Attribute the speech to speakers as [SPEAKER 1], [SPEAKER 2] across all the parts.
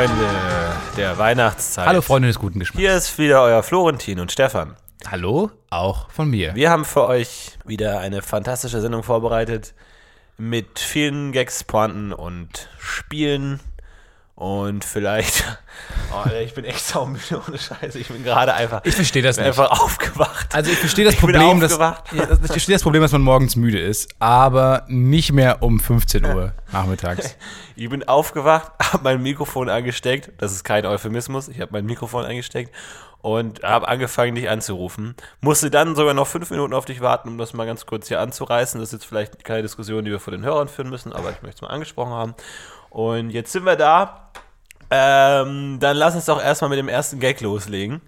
[SPEAKER 1] Freunde der Weihnachtszeit.
[SPEAKER 2] Hallo Freunde des guten Geschmacks.
[SPEAKER 1] Hier ist wieder euer Florentin und Stefan.
[SPEAKER 2] Hallo, auch von mir.
[SPEAKER 1] Wir haben für euch wieder eine fantastische Sendung vorbereitet mit vielen Gags, Pointen und Spielen. Und vielleicht. Oh, ich bin echt saumüde ohne Scheiße. Ich bin gerade einfach.
[SPEAKER 2] Ich verstehe das nicht.
[SPEAKER 1] einfach aufgewacht.
[SPEAKER 2] Also ich verstehe das
[SPEAKER 1] Ich
[SPEAKER 2] Problem, dass, ja, das- ich verstehe das Problem, dass man morgens müde ist, aber nicht mehr um 15 Uhr nachmittags.
[SPEAKER 1] Ich bin aufgewacht, habe mein Mikrofon angesteckt. Das ist kein Euphemismus. Ich habe mein Mikrofon angesteckt und habe angefangen, dich anzurufen. Musste dann sogar noch fünf Minuten auf dich warten, um das mal ganz kurz hier anzureißen. Das ist jetzt vielleicht keine Diskussion, die wir vor den Hörern führen müssen, aber ich möchte es mal angesprochen haben. Und jetzt sind wir da. Ähm, dann lass uns doch erstmal mit dem ersten Gag loslegen.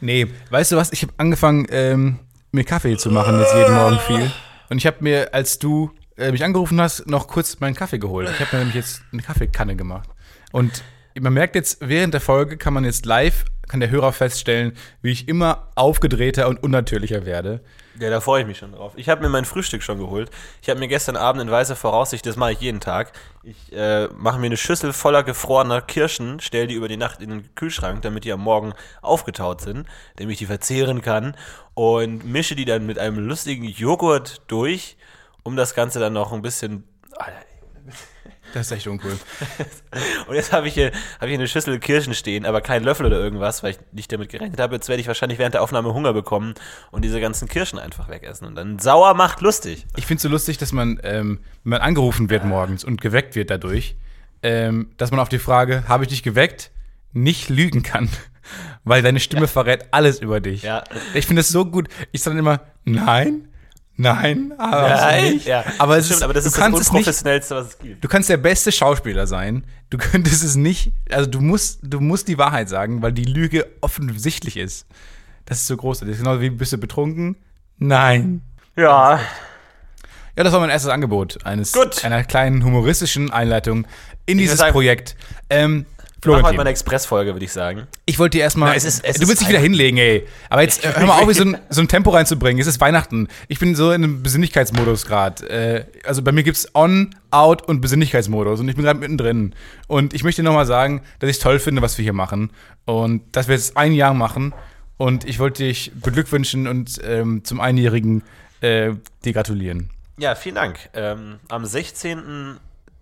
[SPEAKER 2] Nee, weißt du was? Ich habe angefangen, ähm, mir Kaffee zu machen jetzt jeden Morgen viel. Und ich habe mir, als du äh, mich angerufen hast, noch kurz meinen Kaffee geholt. Ich habe mir nämlich jetzt eine Kaffeekanne gemacht. Und man merkt jetzt, während der Folge kann man jetzt live, kann der Hörer feststellen, wie ich immer aufgedrehter und unnatürlicher werde.
[SPEAKER 1] Ja, da freue ich mich schon drauf. Ich habe mir mein Frühstück schon geholt. Ich habe mir gestern Abend in weißer Voraussicht, das mache ich jeden Tag, ich äh, mache mir eine Schüssel voller gefrorener Kirschen, stelle die über die Nacht in den Kühlschrank, damit die am Morgen aufgetaut sind, damit ich die verzehren kann und mische die dann mit einem lustigen Joghurt durch, um das Ganze dann noch ein bisschen... Alter,
[SPEAKER 2] Das ist echt uncool.
[SPEAKER 1] Und jetzt habe ich, hier, hab ich hier eine Schüssel Kirschen stehen, aber keinen Löffel oder irgendwas, weil ich nicht damit gerechnet habe. Jetzt werde ich wahrscheinlich während der Aufnahme Hunger bekommen und diese ganzen Kirschen einfach wegessen. Und dann sauer macht lustig.
[SPEAKER 2] Ich finde es so lustig, dass man, ähm, wenn man angerufen wird morgens und geweckt wird dadurch, ähm, dass man auf die Frage, habe ich dich geweckt, nicht lügen kann. Weil deine Stimme verrät alles über dich.
[SPEAKER 1] Ja.
[SPEAKER 2] Ich finde das so gut. Ich sage dann immer, nein, nein, aber nicht.
[SPEAKER 1] Ja,
[SPEAKER 2] aber, es
[SPEAKER 1] stimmt,
[SPEAKER 2] ist,
[SPEAKER 1] aber das
[SPEAKER 2] du
[SPEAKER 1] ist das
[SPEAKER 2] kannst es nicht,
[SPEAKER 1] Unprofessionellste, was es gibt.
[SPEAKER 2] du kannst der beste Schauspieler sein. Du könntest es nicht, also du musst, du musst die Wahrheit sagen, weil die Lüge offensichtlich ist. Das ist so großartig. Das ist Genau wie, bist du betrunken? Nein.
[SPEAKER 1] Ja,
[SPEAKER 2] Ja, das war mein erstes Angebot eines
[SPEAKER 1] Gut.
[SPEAKER 2] einer kleinen humoristischen Einleitung in dieses
[SPEAKER 1] sagen-
[SPEAKER 2] Projekt. Ähm,
[SPEAKER 1] Machen wir
[SPEAKER 2] Florentin.
[SPEAKER 1] heute mal eine Expressfolge, würde ich sagen.
[SPEAKER 2] Ich wollte dir erstmal.
[SPEAKER 1] Es ist- es
[SPEAKER 2] du willst dich wieder hinlegen, ey. Aber jetzt äh, hör mal auf, so ein, so ein Tempo reinzubringen. Es ist Weihnachten. Ich bin so in einem Besinnlichkeitsmodus gerade. Äh, also bei mir gibt es On, Out und Besinnlichkeitsmodus. Und ich bin gerade mittendrin. Und ich möchte nochmal sagen, dass ich es toll finde, was wir hier machen. Und dass wir jetzt ein Jahr machen. Und ich wollte dich beglückwünschen und ähm, zum Einjährigen äh, dir gratulieren.
[SPEAKER 1] Ja, vielen Dank. Ähm, am 16.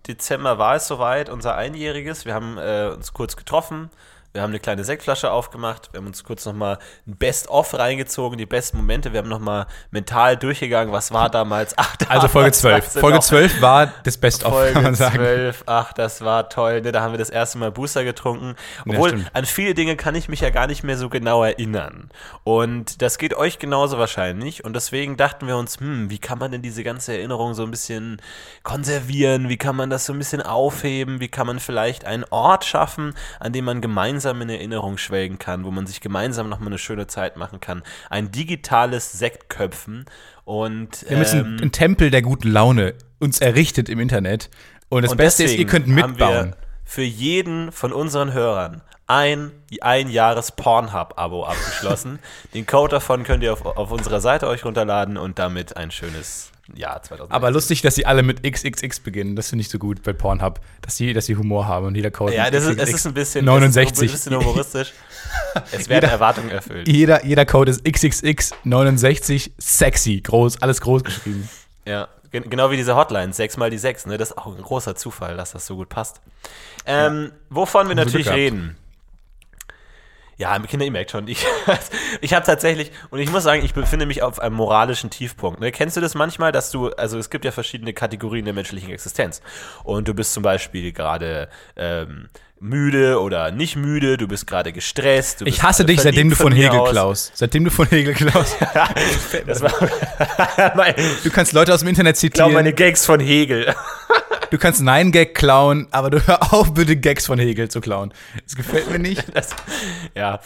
[SPEAKER 1] Dezember war es soweit, unser Einjähriges. Wir haben äh, uns kurz getroffen. Wir haben eine kleine Sektflasche aufgemacht. Wir haben uns kurz nochmal ein Best-of reingezogen, die besten Momente. Wir haben nochmal mental durchgegangen, was war damals. Ach,
[SPEAKER 2] Also Folge
[SPEAKER 1] damals,
[SPEAKER 2] 12.
[SPEAKER 1] weißt du
[SPEAKER 2] Folge
[SPEAKER 1] noch?
[SPEAKER 2] 12 war das Best-of, kann
[SPEAKER 1] Folge
[SPEAKER 2] man sagen.
[SPEAKER 1] 12, ach, das war toll. Ne? Da haben wir das erste Mal Booster getrunken. Obwohl,
[SPEAKER 2] stimmt.
[SPEAKER 1] an viele Dinge kann ich mich ja gar nicht mehr so genau erinnern. Und das geht euch genauso wahrscheinlich. Und deswegen dachten wir uns, hm, wie kann man denn diese ganze Erinnerung so ein bisschen konservieren? Wie kann man das so ein bisschen aufheben? Wie kann man vielleicht einen Ort schaffen, an dem man gemeinsam in Erinnerung schwelgen kann, wo man sich gemeinsam nochmal eine schöne Zeit machen kann? Ein digitales Sektköpfen. Und
[SPEAKER 2] Wir haben jetzt
[SPEAKER 1] ähm,
[SPEAKER 2] einen, einen Tempel der guten Laune uns errichtet im Internet. Und das
[SPEAKER 1] Und
[SPEAKER 2] Beste ist, ihr könnt
[SPEAKER 1] Haben
[SPEAKER 2] mitbauen.
[SPEAKER 1] wir für jeden von unseren Hörern ein, ein Jahres Pornhub-Abo abgeschlossen. Den Code davon könnt ihr auf, auf unserer Seite euch runterladen und damit ein schönes Jahr 2000.
[SPEAKER 2] Aber lustig, dass sie alle mit XXX beginnen. Das finde ich so gut bei Pornhub, dass sie, dass sie Humor haben und jeder Code
[SPEAKER 1] ja, das ist, es ist ein bisschen,
[SPEAKER 2] 69.
[SPEAKER 1] Es ist ein bisschen humoristisch. es werden
[SPEAKER 2] Jeder-
[SPEAKER 1] Erwartungen erfüllt.
[SPEAKER 2] jeder, jeder Code ist XXX 69 sexy, groß, alles groß geschrieben.
[SPEAKER 1] Ja, gen genau wie diese Hotline, 6 mal die 6, ne? Das ist auch ein großer Zufall, dass das so gut passt. Ähm, Wovon wir natürlich reden. Ja, Kinder, ihr merkt schon, ich, ich habe tatsächlich, und ich muss sagen, ich befinde mich auf einem moralischen Tiefpunkt. Ne? Kennst du das manchmal, dass du, also es gibt ja verschiedene Kategorien der menschlichen Existenz. Und du bist zum Beispiel gerade ähm, müde oder nicht müde, du bist gerade gestresst.
[SPEAKER 2] Ich hasse dich, seitdem du von
[SPEAKER 1] mir
[SPEAKER 2] Hegel
[SPEAKER 1] aus.
[SPEAKER 2] klaust. Seitdem du von Hegel klaust. Du kannst Leute aus dem Internet
[SPEAKER 1] ich glaube, meine
[SPEAKER 2] zitieren.
[SPEAKER 1] Gags von Hegel.
[SPEAKER 2] Du kannst Nein Gag klauen, aber du hör auf, bitte Gags von Hegel zu klauen. Das gefällt mir nicht.
[SPEAKER 1] Das, ja.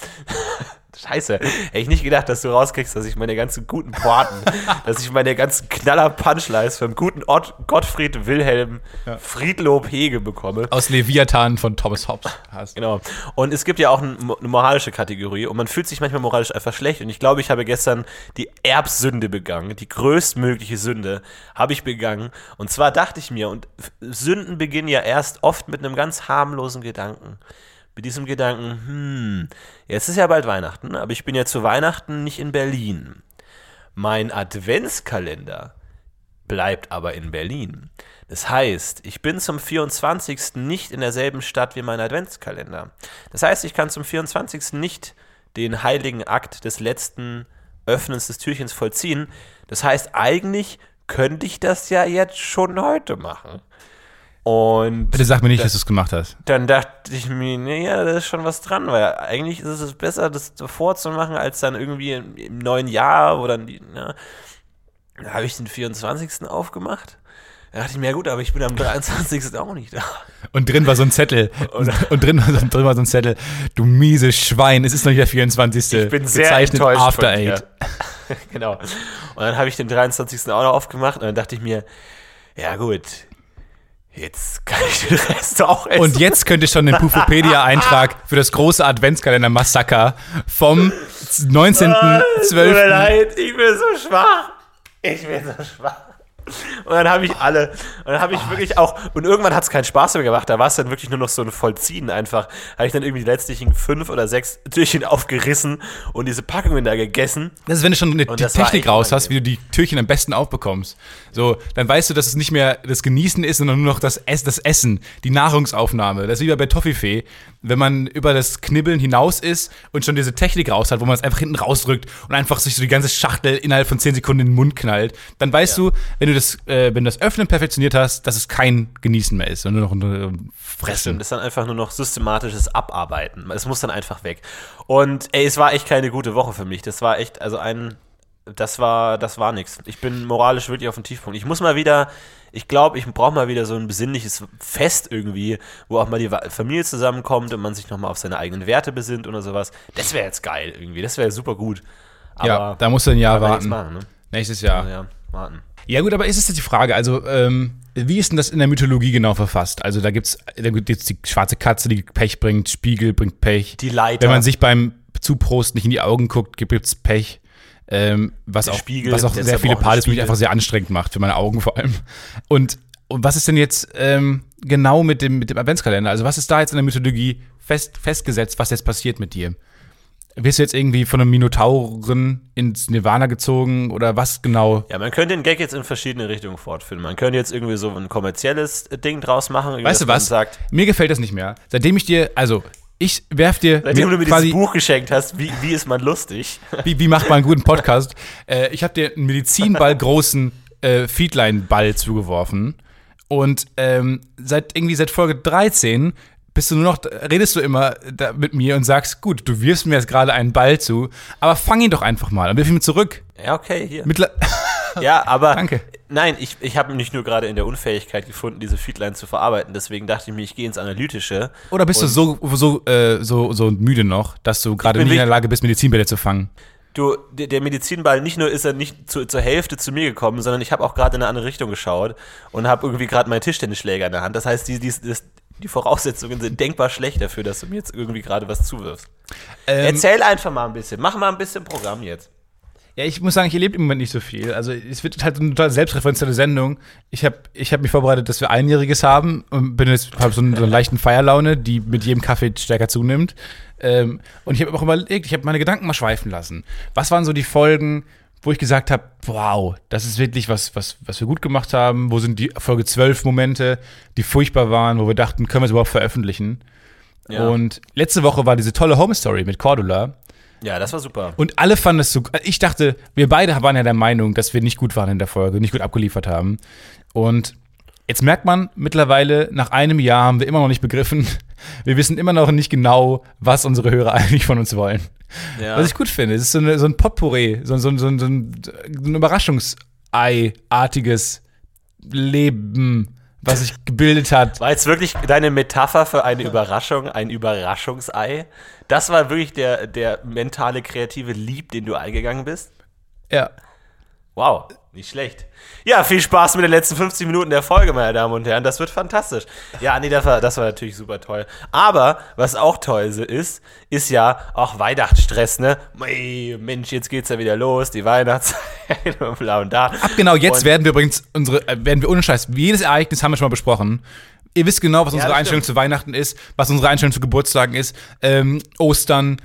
[SPEAKER 1] Scheiße. Hätte ich nicht gedacht, dass du rauskriegst, dass ich meine ganzen guten Pointen, dass ich meine ganzen Knaller-Punchlines vom guten Ott, Gottfried Wilhelm Friedlob Hege bekomme.
[SPEAKER 2] Aus Leviathan von Thomas Hobbes hast.
[SPEAKER 1] Genau. Und es gibt ja auch ein, eine moralische Kategorie und man fühlt sich manchmal moralisch einfach schlecht. Und ich glaube, ich habe gestern die Erbsünde begangen, die größtmögliche Sünde habe ich begangen. Und zwar dachte ich mir, und Sünden beginnen ja erst oft mit einem ganz harmlosen Gedanken. Mit diesem Gedanken, hm, jetzt ist ja bald Weihnachten, aber ich bin ja zu Weihnachten nicht in Berlin. Mein Adventskalender bleibt aber in Berlin. Das heißt, ich bin zum 24. nicht in derselben Stadt wie mein Adventskalender. Das heißt, ich kann zum 24. nicht den heiligen Akt des letzten Öffnens des Türchens vollziehen. Das heißt, eigentlich könnte ich das ja jetzt schon heute machen. Und
[SPEAKER 2] Bitte sag mir nicht, dass du es gemacht hast.
[SPEAKER 1] dann dachte ich mir, naja, da ist schon was dran, weil eigentlich ist es besser, das davor zu machen, als dann irgendwie im, im neuen Jahr oder die, ne? Da habe ich den 24. aufgemacht. Da dachte ich mir, ja gut, aber ich bin am 23. auch nicht da.
[SPEAKER 2] Und drin war so ein Zettel. Und, und drin, war so, drin war so ein Zettel. Du mieses Schwein, es ist noch nicht der 24.
[SPEAKER 1] Ich bin sehr
[SPEAKER 2] Gezeichnet
[SPEAKER 1] enttäuscht
[SPEAKER 2] After. Eight.
[SPEAKER 1] genau. Und dann habe ich den 23. auch noch aufgemacht und dann dachte ich mir, ja gut, jetzt kann ich den Rest auch essen.
[SPEAKER 2] Und jetzt könnte schon den Pufopedia-Eintrag für das große Adventskalender-Massaker vom
[SPEAKER 1] Tut mir
[SPEAKER 2] 19.12.
[SPEAKER 1] leid, ich bin so schwach. Ich bin so schwach. Und dann habe ich alle, und dann habe ich wirklich auch, und irgendwann hat es keinen Spaß mehr gemacht, da war es dann wirklich nur noch so ein Vollziehen einfach. Habe ich dann irgendwie die letztlichen fünf oder sechs Türchen aufgerissen und diese Packungen da gegessen.
[SPEAKER 2] Das ist, wenn du schon die
[SPEAKER 1] das war
[SPEAKER 2] Technik raus hast, wie du die Türchen am besten aufbekommst. So, dann weißt du, dass es nicht mehr das Genießen ist, sondern nur noch das, Ess, das Essen, die Nahrungsaufnahme. Das ist wie bei Toffifee, wenn man über das Knibbeln hinaus ist und schon diese Technik raus hat, wo man es einfach hinten rausdrückt und einfach sich so die ganze Schachtel innerhalb von 10 Sekunden in den Mund knallt, dann weißt du, wenn du das, äh, wenn du das Öffnen perfektioniert hast, dass es kein Genießen mehr ist, sondern nur noch ein äh, Fressen.
[SPEAKER 1] Das ist dann einfach nur noch systematisches Abarbeiten. Es muss dann einfach weg. Und ey, es war echt keine gute Woche für mich. Das war echt, also ein, das war, das war nix. Ich bin moralisch wirklich auf dem Tiefpunkt. Ich muss mal wieder, ich glaube, ich brauche mal wieder so ein besinnliches Fest irgendwie, wo auch mal die Familie zusammenkommt und man sich nochmal auf seine eigenen Werte besinnt oder sowas. Das wäre jetzt geil irgendwie. Das wäre super gut. Aber
[SPEAKER 2] ja, da musst du ein Jahr
[SPEAKER 1] nichts
[SPEAKER 2] warten.
[SPEAKER 1] machen, ne?
[SPEAKER 2] Nächstes Jahr.
[SPEAKER 1] Also, ja, warten.
[SPEAKER 2] Ja gut, aber ist es jetzt die Frage, also ähm, wie ist denn das in der Mythologie genau verfasst? Also da gibt's, da gibt's die schwarze Katze, die Pech bringt, Spiegel bringt Pech.
[SPEAKER 1] Die Leiter.
[SPEAKER 2] Wenn man sich beim Zuprosten nicht in die Augen guckt, gibt es Pech. Ähm, was, auch,
[SPEAKER 1] Spiegel,
[SPEAKER 2] was auch sehr viele Partys mich einfach sehr anstrengend macht, für meine Augen vor allem. Und, und was ist denn jetzt ähm, genau mit dem, mit dem Adventskalender? Also was ist da jetzt in der Mythologie fest, festgesetzt, was jetzt passiert mit dir? Wirst du jetzt irgendwie von einem Minotauren ins Nirvana gezogen oder was genau?
[SPEAKER 1] Ja, man könnte den Gag jetzt in verschiedene Richtungen fortführen. Man könnte jetzt irgendwie so ein kommerzielles Ding draus machen. irgendwie,
[SPEAKER 2] Weißt du was?
[SPEAKER 1] Sagt,
[SPEAKER 2] Mir gefällt das nicht mehr. Seitdem ich dir, also ich werf dir
[SPEAKER 1] Seitdem du mir
[SPEAKER 2] quasi,
[SPEAKER 1] dieses Buch geschenkt hast, wie, wie ist man lustig?
[SPEAKER 2] wie, wie macht man einen guten Podcast? äh, ich habe dir einen Medizinball großen äh, Feedline-Ball zugeworfen und ähm, seit irgendwie seit Folge 13 bist du nur noch, redest du immer mit mir und sagst, gut, du wirfst mir jetzt gerade einen Ball zu, aber fang ihn doch einfach mal und wirf ihn zurück.
[SPEAKER 1] Ja, okay, hier.
[SPEAKER 2] Mittler
[SPEAKER 1] Ja, aber
[SPEAKER 2] Danke.
[SPEAKER 1] nein, ich, ich habe mich nur gerade in der Unfähigkeit gefunden, diese Feedline zu verarbeiten. Deswegen dachte ich mir, ich gehe ins Analytische.
[SPEAKER 2] Oder bist du so, so, äh, so, so müde noch, dass du gerade nicht in der Lage bist, Medizinbälle zu fangen?
[SPEAKER 1] Du, der, der Medizinball, nicht nur ist er nicht zu, zur Hälfte zu mir gekommen, sondern ich habe auch gerade in eine andere Richtung geschaut und habe irgendwie gerade meinen Tischtennisschläger in der Hand. Das heißt, die, die, das, die Voraussetzungen sind denkbar schlecht dafür, dass du mir jetzt irgendwie gerade was zuwirfst.
[SPEAKER 2] Ähm,
[SPEAKER 1] Erzähl einfach mal ein bisschen. Mach mal ein bisschen Programm jetzt.
[SPEAKER 2] Ja, ich muss sagen, ich erlebe im Moment nicht so viel. Also es wird halt eine total selbstreferenzielle Sendung. Ich habe ich hab mich vorbereitet, dass wir Einjähriges haben und bin jetzt hab so, einen, so eine leichten Feierlaune, die mit jedem Kaffee stärker zunimmt. Ähm, und ich habe auch überlegt, ich habe meine Gedanken mal schweifen lassen. Was waren so die Folgen, wo ich gesagt habe, wow, das ist wirklich was, was, was wir gut gemacht haben. Wo sind die Folge 12 Momente, die furchtbar waren, wo wir dachten, können wir es überhaupt veröffentlichen?
[SPEAKER 1] Ja.
[SPEAKER 2] Und letzte Woche war diese tolle Home Story mit Cordula.
[SPEAKER 1] Ja, das war super.
[SPEAKER 2] Und alle fanden es so. Ich dachte, wir beide waren ja der Meinung, dass wir nicht gut waren in der Folge, nicht gut abgeliefert haben. Und jetzt merkt man mittlerweile, nach einem Jahr haben wir immer noch nicht begriffen. Wir wissen immer noch nicht genau, was unsere Hörer eigentlich von uns wollen.
[SPEAKER 1] Ja.
[SPEAKER 2] Was ich gut finde. Es ist so, eine, so ein Potpourri, so, so, so, ein Überraschungsei-artiges Leben, was sich gebildet hat.
[SPEAKER 1] War jetzt wirklich deine Metapher für eine Überraschung, ein Überraschungsei? Das war wirklich der, der mentale, kreative Lieb, den du eingegangen bist?
[SPEAKER 2] Ja.
[SPEAKER 1] Wow, nicht schlecht. Ja, viel Spaß mit den letzten 50 Minuten der Folge, meine Damen und Herren. Das wird fantastisch. Ja, nee, das war, das war natürlich super toll. Aber, was auch toll ist, ist ja auch Weihnachtsstress, ne? Mei, Mensch, jetzt geht's ja wieder los, die Weihnachtszeit und bla und da.
[SPEAKER 2] Ab genau jetzt
[SPEAKER 1] Und-
[SPEAKER 2] werden wir übrigens unsere, äh, werden wir ohne Scheiß, jedes Ereignis haben wir schon mal besprochen. Ihr wisst genau, was unsere
[SPEAKER 1] das
[SPEAKER 2] Einstellung zu Weihnachten ist, was unsere Einstellung zu Geburtstagen ist, ähm, Ostern,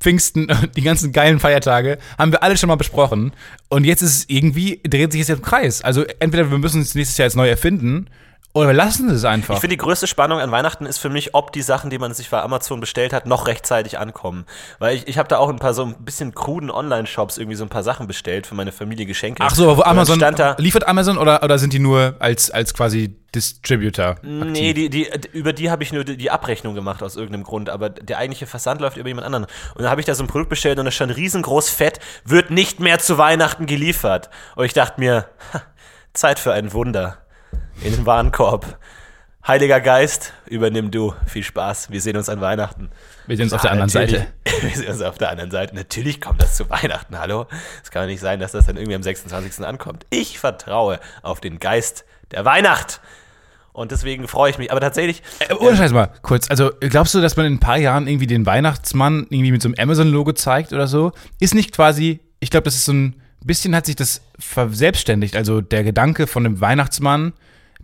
[SPEAKER 2] Pfingsten, die ganzen geilen Feiertage, haben wir alle schon mal besprochen. Und jetzt ist es irgendwie, dreht sich jetzt im Kreis. Also entweder wir müssen es nächstes Jahr jetzt neu erfinden, oder lassen es einfach.
[SPEAKER 1] Ich finde, die größte Spannung an Weihnachten ist für mich, ob die Sachen, die man sich bei Amazon bestellt hat, noch rechtzeitig ankommen. Weil ich, ich habe da auch ein paar so ein bisschen kruden Online-Shops irgendwie so ein paar Sachen bestellt für meine Familie Geschenke.
[SPEAKER 2] Ach so, aber wo Amazon, liefert Amazon oder, oder sind die nur als, als quasi Distributor?
[SPEAKER 1] Nee, die, die, über die habe ich nur die, die Abrechnung gemacht aus irgendeinem Grund, aber der eigentliche Versand läuft über jemand anderen. Und dann habe ich da so ein Produkt bestellt und da stand riesengroß fett, wird nicht mehr zu Weihnachten geliefert. Und ich dachte mir, ha, Zeit für ein Wunder in den Warenkorb. Heiliger Geist, übernimm du. Viel Spaß. Wir sehen uns an Weihnachten.
[SPEAKER 2] Wir sehen uns auf der
[SPEAKER 1] Ah,
[SPEAKER 2] anderen. Seite.
[SPEAKER 1] Wir sehen uns auf der anderen Seite. Natürlich kommt das zu Weihnachten, hallo? Es kann nicht sein, dass das dann irgendwie am 26. ankommt. Ich vertraue auf den Geist der Weihnacht. Und deswegen freue ich mich. Aber tatsächlich,
[SPEAKER 2] Äh, Ohne Scheiß mal, kurz. Also, glaubst du, dass man in ein paar Jahren irgendwie den Weihnachtsmann irgendwie mit so einem Amazon-Logo zeigt oder so? Ist nicht quasi, ich glaube, das ist so ein bisschen hat sich das verselbstständigt. Also, der Gedanke von dem Weihnachtsmann,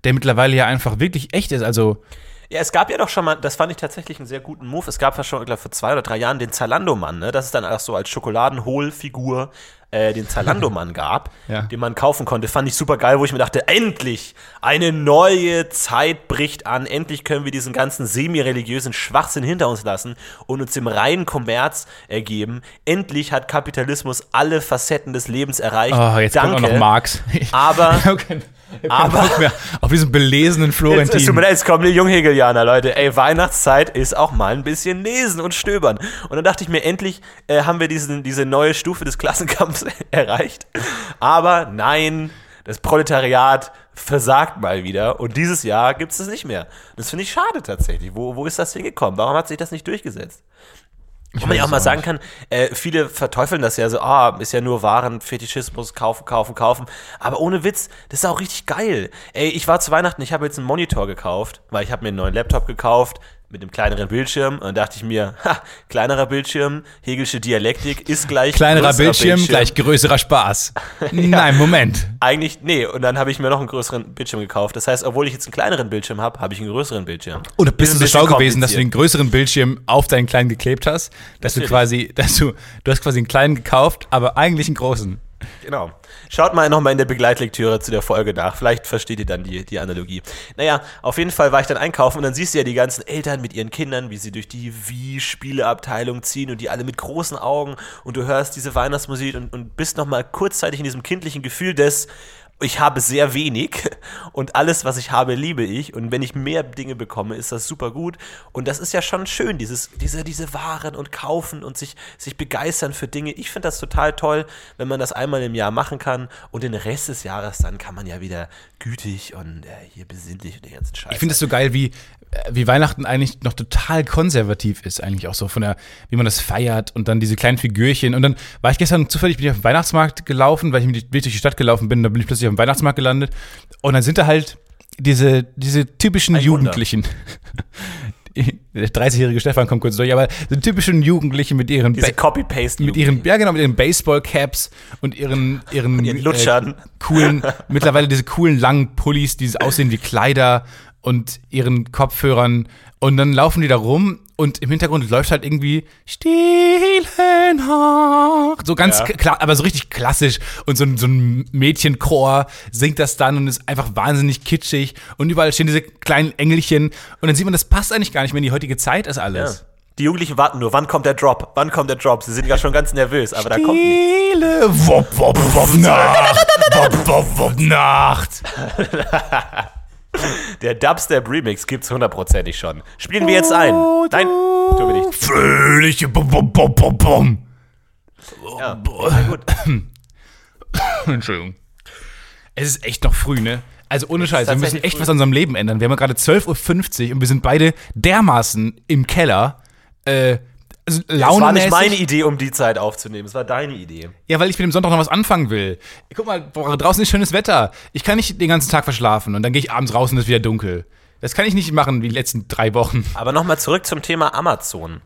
[SPEAKER 2] der mittlerweile ja einfach wirklich echt ist. Also,
[SPEAKER 1] Ja, es gab ja doch schon mal, das fand ich tatsächlich einen sehr guten Move. Es gab ja schon, ich glaube, vor zwei oder drei Jahren den Zalando-Mann, ne? Das ist dann auch so als Schokoladenhohlfigur äh, den Zalando-Mann gab,
[SPEAKER 2] Ja.
[SPEAKER 1] den man kaufen konnte. Fand ich super geil, wo ich mir dachte, endlich! Eine neue Zeit bricht an. Endlich können wir diesen ganzen semi-religiösen Schwachsinn hinter uns lassen und uns dem reinen Kommerz ergeben. Endlich hat Kapitalismus alle Facetten des Lebens erreicht.
[SPEAKER 2] oh, jetzt
[SPEAKER 1] Danke.
[SPEAKER 2] kommt auch noch Marx.
[SPEAKER 1] Aber-
[SPEAKER 2] Ich
[SPEAKER 1] aber-
[SPEAKER 2] auf diesen belesenen
[SPEAKER 1] Jetzt, es tut mir
[SPEAKER 2] Florentin.
[SPEAKER 1] leid, jetzt kommen die Junghegelianer, Leute. Ey, Weihnachtszeit ist auch mal ein bisschen lesen und stöbern. Und dann dachte ich mir, endlich äh, haben wir diesen, diese neue Stufe des Klassenkampfs erreicht. Aber nein, das Proletariat versagt mal wieder. Und dieses Jahr gibt es das nicht mehr. Das finde ich schade tatsächlich. Wo, wo ist das hingekommen? Warum hat sich das nicht durchgesetzt? Wo man ja auch mal sagen kann, äh, viele verteufeln das ja so, ah, ist ja nur Waren, Fetischismus, kaufen, kaufen, kaufen. Aber ohne Witz, das ist auch richtig geil. Ey, ich war zu Weihnachten, ich habe jetzt einen Monitor gekauft, weil ich habe mir einen neuen Laptop gekauft mit einem kleineren Bildschirm. Und dann dachte ich mir, ha, kleinerer Bildschirm, Hegelsche Dialektik ist gleich
[SPEAKER 2] Kleinerer
[SPEAKER 1] größerer
[SPEAKER 2] Bildschirm, gleich größerer Spaß. Nein, Moment.
[SPEAKER 1] Eigentlich, nee, und dann habe ich mir noch einen größeren Bildschirm gekauft. Das heißt, obwohl ich jetzt einen kleineren Bildschirm habe, habe ich einen größeren Bildschirm.
[SPEAKER 2] Oder
[SPEAKER 1] Ist
[SPEAKER 2] bist du so schlau gewesen, dass du den größeren Bildschirm auf deinen kleinen geklebt hast? Dass du
[SPEAKER 1] Natürlich.
[SPEAKER 2] quasi, dass du, du hast quasi einen kleinen gekauft, aber eigentlich einen großen.
[SPEAKER 1] Genau. Schaut mal nochmal in der Begleitlektüre zu der Folge nach. Vielleicht versteht ihr dann die, die Analogie. Naja, auf jeden Fall war ich dann einkaufen und dann siehst du ja die ganzen Eltern mit ihren Kindern, wie sie durch die Wii-Spieleabteilung ziehen und die alle mit großen Augen und du hörst diese Weihnachtsmusik und, und bist nochmal kurzzeitig in diesem kindlichen Gefühl des ich habe sehr wenig und alles, was ich habe, liebe ich. Und wenn ich mehr Dinge bekomme, ist das super gut. Und das ist ja schon schön, dieses, diese, diese Waren und kaufen und sich, sich begeistern für Dinge. Ich finde das total toll, wenn man das einmal im Jahr machen kann. Und den Rest des Jahres dann kann man ja wieder gütig und äh, hier besinnlich und den ganzen Scheiß.
[SPEAKER 2] Ich finde es so geil, wie, wie Weihnachten eigentlich noch total konservativ ist, eigentlich auch so von der, wie man das feiert und dann diese kleinen Figürchen. Und dann war ich gestern zufällig bin ich auf den Weihnachtsmarkt gelaufen, weil ich mit durch die Stadt gelaufen bin, da bin ich plötzlich auf dem Weihnachtsmarkt gelandet. Und dann sind da halt diese, diese typischen
[SPEAKER 1] Ein.
[SPEAKER 2] Jugendlichen. Der 30-jährige Stefan kommt kurz durch, aber die typischen Jugendlichen mit ihren
[SPEAKER 1] diese Copy-Paste
[SPEAKER 2] mit ihren, ja genau, mit ihren Baseball-Caps und ihren, ihren,
[SPEAKER 1] ihren Lutschern.
[SPEAKER 2] Äh, coolen, mittlerweile diese coolen langen Pullis, die aussehen wie Kleider und ihren Kopfhörern. Und dann laufen die da rum und im Hintergrund läuft halt irgendwie Stille Nacht. So ganz
[SPEAKER 1] Ja.
[SPEAKER 2] klar, aber so richtig klassisch. Und so ein, so ein Mädchenchor singt das dann und ist einfach wahnsinnig kitschig. Und überall stehen diese kleinen Engelchen. Und dann sieht man, das passt eigentlich gar nicht mehr in die heutige Zeit, ist
[SPEAKER 1] Ja.
[SPEAKER 2] alles.
[SPEAKER 1] Die Jugendlichen warten nur, wann kommt der Drop? Wann kommt der Drop? Sie sind ja schon ganz nervös, aber da kommt nichts.
[SPEAKER 2] Stille Wop, Wop, Wop, Nacht. Wop, Wop, Wop, Nacht.
[SPEAKER 1] Der Dubstep Remix gibt's hundertprozentig schon. Spielen wir jetzt ein. Nein, tun wir nicht.
[SPEAKER 2] Fröhliche Bum, Bum, Bum, Bum, Bum.
[SPEAKER 1] Ja, gut.
[SPEAKER 2] Entschuldigung. Es ist echt noch früh, ne? Also ohne Scheiß, wir müssen echt
[SPEAKER 1] früh.
[SPEAKER 2] was an unserem Leben ändern. Wir haben ja gerade 12.50 Uhr und wir sind beide dermaßen im Keller. Äh, also
[SPEAKER 1] Das war nicht meine Idee, um die Zeit aufzunehmen. Es war deine Idee.
[SPEAKER 2] Ja, weil ich mit dem Sonntag noch was anfangen will. Guck mal, boah, draußen ist schönes Wetter. Ich kann nicht den ganzen Tag verschlafen und dann gehe ich abends raus und es ist wieder dunkel. Das kann ich nicht machen wie die letzten drei Wochen.
[SPEAKER 1] Aber nochmal zurück zum Thema Amazon.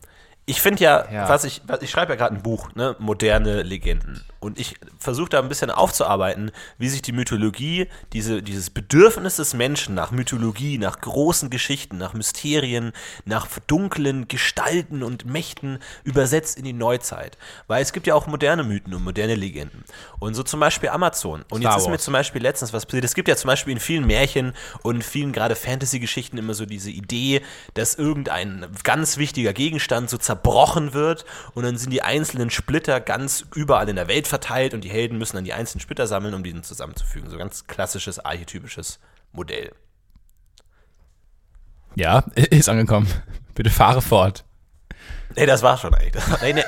[SPEAKER 1] Ich finde ja,
[SPEAKER 2] Ja.
[SPEAKER 1] was ich, was, ich schreibe ja gerade ein Buch, ne, moderne Legenden. Und ich versuche da ein bisschen aufzuarbeiten, wie sich die Mythologie, diese, dieses Bedürfnis des Menschen nach Mythologie, nach großen Geschichten, nach Mysterien, nach dunklen Gestalten und Mächten übersetzt in die Neuzeit. Weil es gibt ja auch moderne Mythen und moderne Legenden. Und so zum Beispiel Amazon. Und
[SPEAKER 2] Star
[SPEAKER 1] jetzt ist mir zum Beispiel letztens was passiert. Es gibt ja zum Beispiel in vielen Märchen und vielen gerade Fantasy-Geschichten immer so diese Idee, dass irgendein ganz wichtiger Gegenstand so zerbrochen wird und dann sind die einzelnen Splitter ganz überall in der Welt verteilt und die Helden müssen dann die einzelnen Splitter sammeln, um diesen zusammenzufügen. So ganz klassisches, archetypisches Modell.
[SPEAKER 2] Ja, ist angekommen. Bitte fahre fort.
[SPEAKER 1] Nee, das war schon eigentlich. Nee, nee.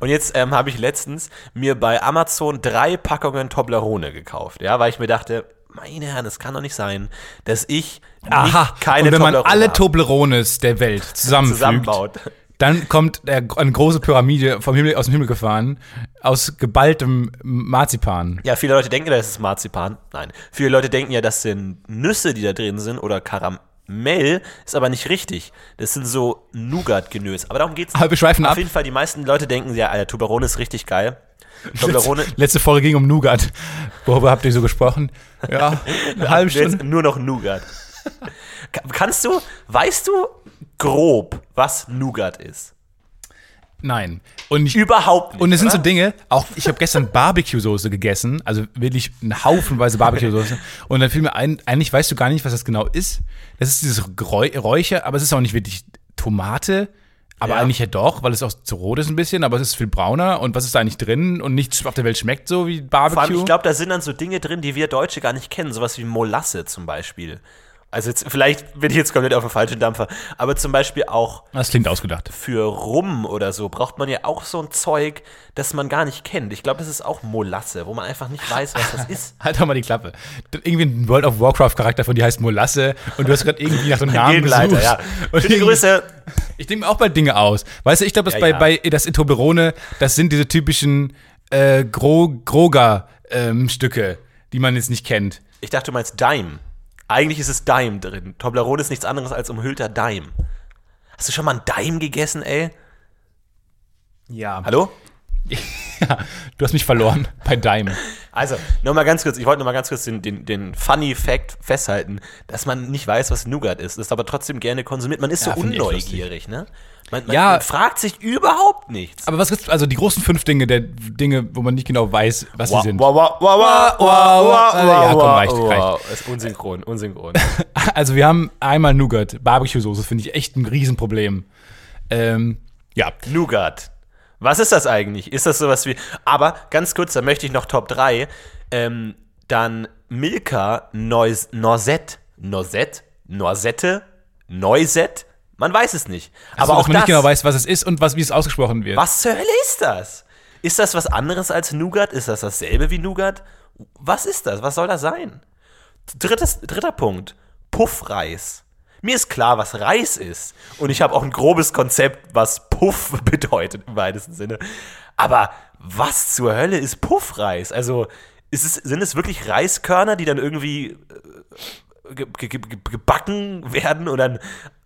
[SPEAKER 1] Und jetzt ähm, habe ich letztens mir bei Amazon drei Packungen Toblerone gekauft, ja, weil ich mir dachte, meine Herren, es kann doch nicht sein, dass ich
[SPEAKER 2] Aha,
[SPEAKER 1] keine
[SPEAKER 2] und wenn man
[SPEAKER 1] Toblerone
[SPEAKER 2] alle
[SPEAKER 1] habe.
[SPEAKER 2] Toblerones der Welt zusammenfügt,
[SPEAKER 1] zusammenbaut.
[SPEAKER 2] Dann kommt der, eine große Pyramide vom Himmel, aus dem Himmel gefahren, aus geballtem Marzipan.
[SPEAKER 1] Ja, viele Leute denken, das ist Marzipan. Nein. Viele Leute denken ja, das sind Nüsse, die da drin sind oder Karamell. Ist aber nicht richtig. Das sind so Nougat-Genös. Aber darum geht's
[SPEAKER 2] Aber wir schweifen
[SPEAKER 1] Auf
[SPEAKER 2] ab.
[SPEAKER 1] jeden Fall, die meisten Leute denken, ja, Alter, Toblerone ist richtig geil. Toblerone,
[SPEAKER 2] Letzte, letzte Folge ging um Nougat. Worüber habt ihr so gesprochen? Ja, eine halbe
[SPEAKER 1] jetzt
[SPEAKER 2] Stunde.
[SPEAKER 1] nur noch Nougat. Ka- Kannst du, weißt du grob, was Nougat ist?
[SPEAKER 2] Nein. Und ich,
[SPEAKER 1] Überhaupt nicht.
[SPEAKER 2] Und es sind so
[SPEAKER 1] oder?
[SPEAKER 2] Dinge, auch ich habe gestern Barbecue-Soße gegessen, also wirklich eine Haufenweise Barbecue-Soße. Und dann fiel mir ein, eigentlich weißt du gar nicht, was das genau ist. Das ist dieses Räu- Räucher, aber es ist auch nicht wirklich Tomate, aber
[SPEAKER 1] Ja.
[SPEAKER 2] eigentlich ja doch, weil es auch zu rot ist ein bisschen, aber es ist viel brauner. Und was ist da eigentlich drin? Und nichts auf der Welt schmeckt so wie
[SPEAKER 1] Vor allem,
[SPEAKER 2] Barbecue.
[SPEAKER 1] ich glaube, da sind dann so Dinge drin, die wir Deutsche gar nicht kennen. Sowas wie Molasse zum Beispiel. Also jetzt, vielleicht bin ich jetzt komplett auf dem falschen Dampfer, aber zum Beispiel auch
[SPEAKER 2] Das klingt ausgedacht.
[SPEAKER 1] für Rum oder so braucht man ja auch so ein Zeug, das man gar nicht kennt. Ich glaube, das ist auch Molasse, wo man einfach nicht weiß, was das ist.
[SPEAKER 2] Halt doch mal die Klappe. Irgendwie ein World of Warcraft-Charakter von dir heißt Molasse und du hast gerade irgendwie nach dem Namen gesucht.
[SPEAKER 1] ja.
[SPEAKER 2] Und
[SPEAKER 1] Schöne Grüße.
[SPEAKER 2] Ich denke mir auch bald Dinge aus. Weißt du, ich glaube, das
[SPEAKER 1] Ja,
[SPEAKER 2] bei,
[SPEAKER 1] ja.
[SPEAKER 2] bei das in Toblerone, das sind diese typischen äh, Gro Groger-Stücke, die man jetzt nicht kennt.
[SPEAKER 1] Ich dachte, du meinst Dime. Eigentlich ist es Dime drin. Toblerone ist nichts anderes als umhüllter Dime. Hast du schon mal ein Dime gegessen, ey?
[SPEAKER 2] Ja.
[SPEAKER 1] Hallo?
[SPEAKER 2] ja. Du hast mich verloren bei Dime.
[SPEAKER 1] Also, noch mal ganz kurz, ich wollte noch mal ganz kurz den, den, den funny Fact festhalten, dass man nicht weiß, was Nougat ist, das aber trotzdem gerne konsumiert. Man ist
[SPEAKER 2] Ja,
[SPEAKER 1] so unneugierig, ne? Man, man,
[SPEAKER 2] Ja.
[SPEAKER 1] man fragt sich überhaupt nichts.
[SPEAKER 2] Aber was gibt's, also die großen fünf Dinge, der Dinge, wo man nicht genau weiß, was sie sind.
[SPEAKER 1] Wow, wow, wow, wow,
[SPEAKER 2] Wow, wow, ja, komm, reicht,
[SPEAKER 1] wow. Ist unsynchron, unsynchron.
[SPEAKER 2] Also wir haben einmal Nougat, Barbecue-Soße, finde ich echt ein Riesenproblem. Ähm, ja.
[SPEAKER 1] Nougat. Was ist das eigentlich? Ist das sowas wie. Aber ganz kurz, da möchte ich noch Top 3. Ähm, dann Milka Neus Noisette. Noisette? Noisette? Noisette? Man weiß es nicht.
[SPEAKER 2] Also,
[SPEAKER 1] Aber auch
[SPEAKER 2] man
[SPEAKER 1] das.
[SPEAKER 2] nicht genau weiß, was es ist und was, wie es ausgesprochen wird.
[SPEAKER 1] Was zur Hölle ist das? Ist das was anderes als Nougat? Ist das dasselbe wie Nougat? Was ist das? Was soll das sein? Drittes, dritter Punkt. Puffreis. Mir ist klar, was Reis ist. Und ich habe auch ein grobes Konzept, was Puff bedeutet im weitesten Sinne. Aber was zur Hölle ist Puffreis? Also, es, sind es wirklich Reiskörner, die dann irgendwie äh, ge ge ge gebacken werden und dann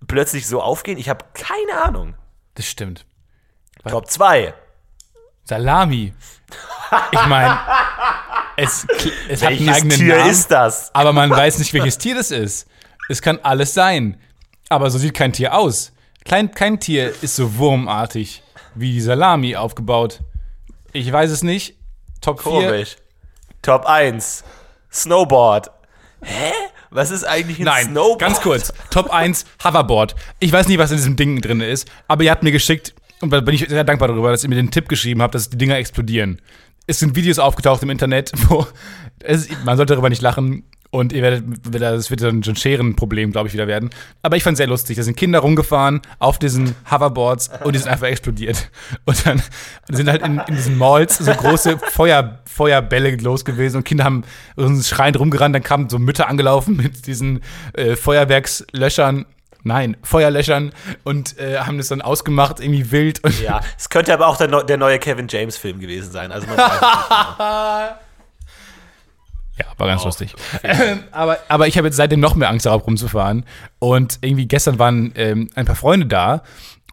[SPEAKER 1] plötzlich so aufgehen? Ich habe keine Ahnung.
[SPEAKER 2] Das stimmt.
[SPEAKER 1] Top 2.
[SPEAKER 2] Salami. Ich meine, es, es hat einen
[SPEAKER 1] Welches
[SPEAKER 2] eigenen
[SPEAKER 1] Tier
[SPEAKER 2] Namen,
[SPEAKER 1] ist das?
[SPEAKER 2] aber man weiß nicht, welches Tier das ist. Es kann alles sein. Aber so sieht kein Tier aus. Kein, kein Tier ist so wurmartig wie die Salami aufgebaut. Ich weiß es nicht. Top 4.
[SPEAKER 1] Komisch. Top 1. Snowboard. Hä? Was ist eigentlich ein
[SPEAKER 2] Nein,
[SPEAKER 1] Snowboard?
[SPEAKER 2] ganz kurz. Top 1 Hoverboard. Ich weiß nicht, was in diesem Ding drin ist, aber ihr habt mir geschickt, und da bin ich sehr dankbar darüber, dass ihr mir den Tipp geschrieben habt, dass die Dinger explodieren. Es sind Videos aufgetaucht im Internet, wo es, man sollte darüber nicht lachen und ihr werdet, das wird dann so ein Scherenproblem, glaube ich, wieder werden. Aber ich fand es sehr lustig. Da sind Kinder rumgefahren auf diesen Hoverboards und die sind einfach explodiert. Und dann sind halt in, in diesen Malls so große Feuer, Feuerbälle los gewesen und Kinder haben so schreiend rumgerannt. Dann kamen so Mütter angelaufen mit diesen äh, Feuerwerkslöschern. Nein, Feuerlöschern und äh, haben das dann ausgemacht, irgendwie wild.
[SPEAKER 1] Ja, es könnte aber auch der, der neue Kevin James Film gewesen sein. Also man weiß nicht.
[SPEAKER 2] Ja, war ganz lustig. Ähm, aber, aber ich habe jetzt seitdem noch mehr Angst darauf rumzufahren. Und irgendwie gestern waren ähm, ein paar Freunde da.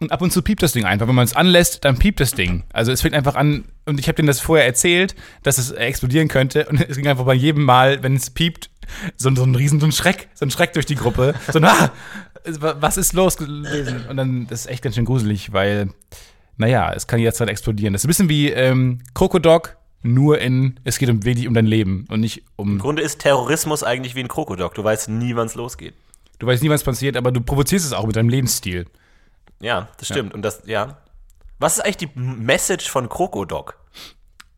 [SPEAKER 2] Und ab und zu piept das Ding einfach. Wenn man es anlässt, dann piept das Ding. Also es fängt einfach an. Und ich habe denen das vorher erzählt, dass es explodieren könnte. Und es ging einfach bei jedem Mal, wenn es piept, so, so ein riesen so ein Schreck, so ein Schreck durch die Gruppe. So, na, was ist los gewesen? Und dann, das ist echt ganz schön gruselig, weil, naja, es kann jederzeit explodieren. Das ist ein bisschen wie ähm, Krokodok, nur in, es geht um wirklich um dein Leben und nicht um
[SPEAKER 1] Im Grunde ist Terrorismus eigentlich wie ein Krokodok. Du weißt nie, wann es losgeht.
[SPEAKER 2] Du weißt nie, was passiert, aber du provozierst es auch mit deinem Lebensstil.
[SPEAKER 1] Ja, das stimmt. Und das, ja. Was ist eigentlich die Message von Krokodok?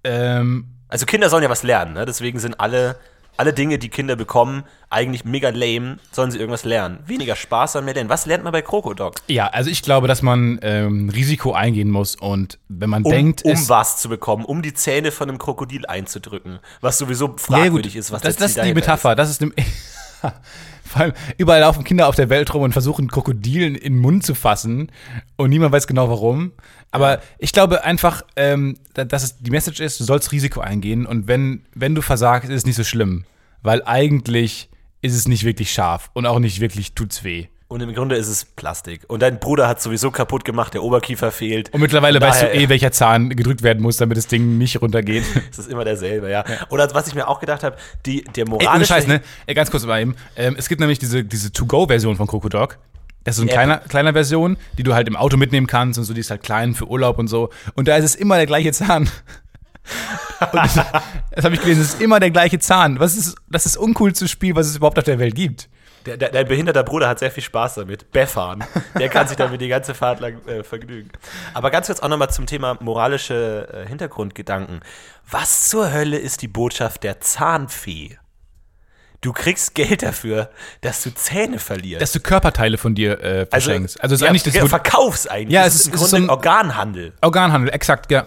[SPEAKER 2] Ähm,
[SPEAKER 1] Also Kinder sollen ja was lernen, ne? Deswegen sind alle, alle Dinge, die Kinder bekommen, eigentlich mega lame, sollen sie irgendwas lernen. Weniger Spaß, sondern mehr lernen. Was lernt man bei Krokodok?
[SPEAKER 2] ja, also ich glaube, dass man ähm, Risiko eingehen muss und wenn man
[SPEAKER 1] Um,
[SPEAKER 2] denkt,
[SPEAKER 1] um was zu bekommen, um die Zähne von einem Krokodil einzudrücken. Was sowieso
[SPEAKER 2] ja,
[SPEAKER 1] fragwürdig ist, was
[SPEAKER 2] das, das
[SPEAKER 1] Ziel
[SPEAKER 2] ist die Metapher, das ist dem, vor allem überall laufen Kinder auf der Welt rum und versuchen Krokodilen in den Mund zu fassen und niemand weiß genau warum. Aber ich glaube einfach, ähm, da- dass es die Message ist, du sollst Risiko eingehen und wenn, wenn du versagst, ist es nicht so schlimm, weil eigentlich ist es nicht wirklich scharf und auch nicht wirklich tut's weh.
[SPEAKER 1] Und im Grunde ist es Plastik. Und dein Bruder hat sowieso kaputt gemacht, der Oberkiefer fehlt.
[SPEAKER 2] Und mittlerweile
[SPEAKER 1] Von
[SPEAKER 2] weißt du
[SPEAKER 1] daher
[SPEAKER 2] eh, welcher Zahn gedrückt werden muss, damit das Ding nicht runtergeht.
[SPEAKER 1] ist es immer derselbe, ja. Oder was ich mir auch gedacht habe, die, der
[SPEAKER 2] Ey,
[SPEAKER 1] moralische...
[SPEAKER 2] Scheiß, ne? Ey, ganz kurz mal eben. Ähm, es gibt nämlich diese, diese To-Go-Version von Krokodok. Das ist so eine
[SPEAKER 1] App.
[SPEAKER 2] kleiner, kleiner Version, die du halt im Auto mitnehmen kannst und so, die ist halt klein für Urlaub und so. Und da ist es immer der gleiche Zahn. Das das habe ich gelesen, es ist immer der gleiche Zahn. Was ist, das ist uncool zu spielen, was es überhaupt auf der Welt gibt.
[SPEAKER 1] Der, der, dein behinderter Bruder hat sehr viel Spaß damit. Beffern. Der kann sich damit die ganze Fahrt lang äh, vergnügen. Aber ganz kurz auch nochmal zum Thema moralische äh, Hintergrundgedanken. Was zur Hölle ist die Botschaft der Zahnfee? Du kriegst Geld dafür, dass du Zähne verlierst.
[SPEAKER 2] Dass du Körperteile von dir äh, verschenkst. Also, es ist
[SPEAKER 1] ja,
[SPEAKER 2] eigentlich das
[SPEAKER 1] ja, verkaufst eigentlich.
[SPEAKER 2] Ja, es
[SPEAKER 1] ist im
[SPEAKER 2] ist- es ist
[SPEAKER 1] Grunde
[SPEAKER 2] so ein-
[SPEAKER 1] Organhandel.
[SPEAKER 2] Organhandel, exakt, ja.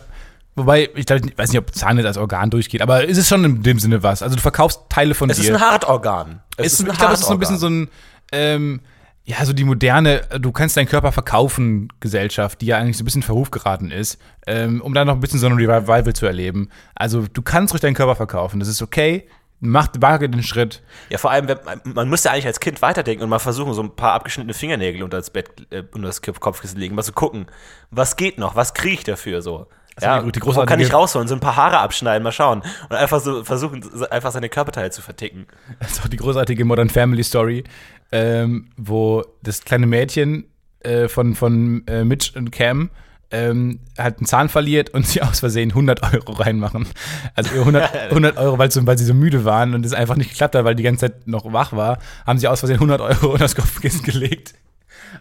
[SPEAKER 2] Wobei, ich glaub, ich weiß nicht, ob Zahn jetzt als Organ durchgeht, aber es ist schon in dem Sinne was. Also du verkaufst Teile von
[SPEAKER 1] Es
[SPEAKER 2] dir.
[SPEAKER 1] ist ein Hartorgan. Es
[SPEAKER 2] ist, ich glaube, es ist so ein bisschen so ein, ähm, ja, so die moderne, du kannst deinen Körper verkaufen, Gesellschaft, die ja eigentlich so ein bisschen in Verruf geraten ist, ähm, um dann noch ein bisschen so ein Revival zu erleben. Also du kannst ruhig deinen Körper verkaufen, das ist okay. Macht, wage den Schritt.
[SPEAKER 1] Ja, vor allem, wenn, man- müsste eigentlich als Kind weiterdenken und mal versuchen, so ein paar abgeschnittene Fingernägel unter das Bett, äh, unter das Kopfkissen legen, mal zu gucken, was geht noch, was kriege ich dafür so. Ja,
[SPEAKER 2] die- die
[SPEAKER 1] wo kann
[SPEAKER 2] großartige-
[SPEAKER 1] ich rausholen, so ein paar Haare abschneiden, mal schauen und einfach so versuchen, so einfach seine Körperteile zu verticken.
[SPEAKER 2] Das ist auch die großartige Modern Family Story, ähm, wo das kleine Mädchen äh, von, von äh, Mitch und Cam ähm, halt einen Zahn verliert und sie aus Versehen 100 Euro reinmachen. Also ihr 100, 100 Euro, weil, weil sie so müde waren und es einfach nicht geklappt hat, weil die ganze Zeit noch wach war, haben sie aus Versehen 100 Euro in das Kopfkissen gelegt.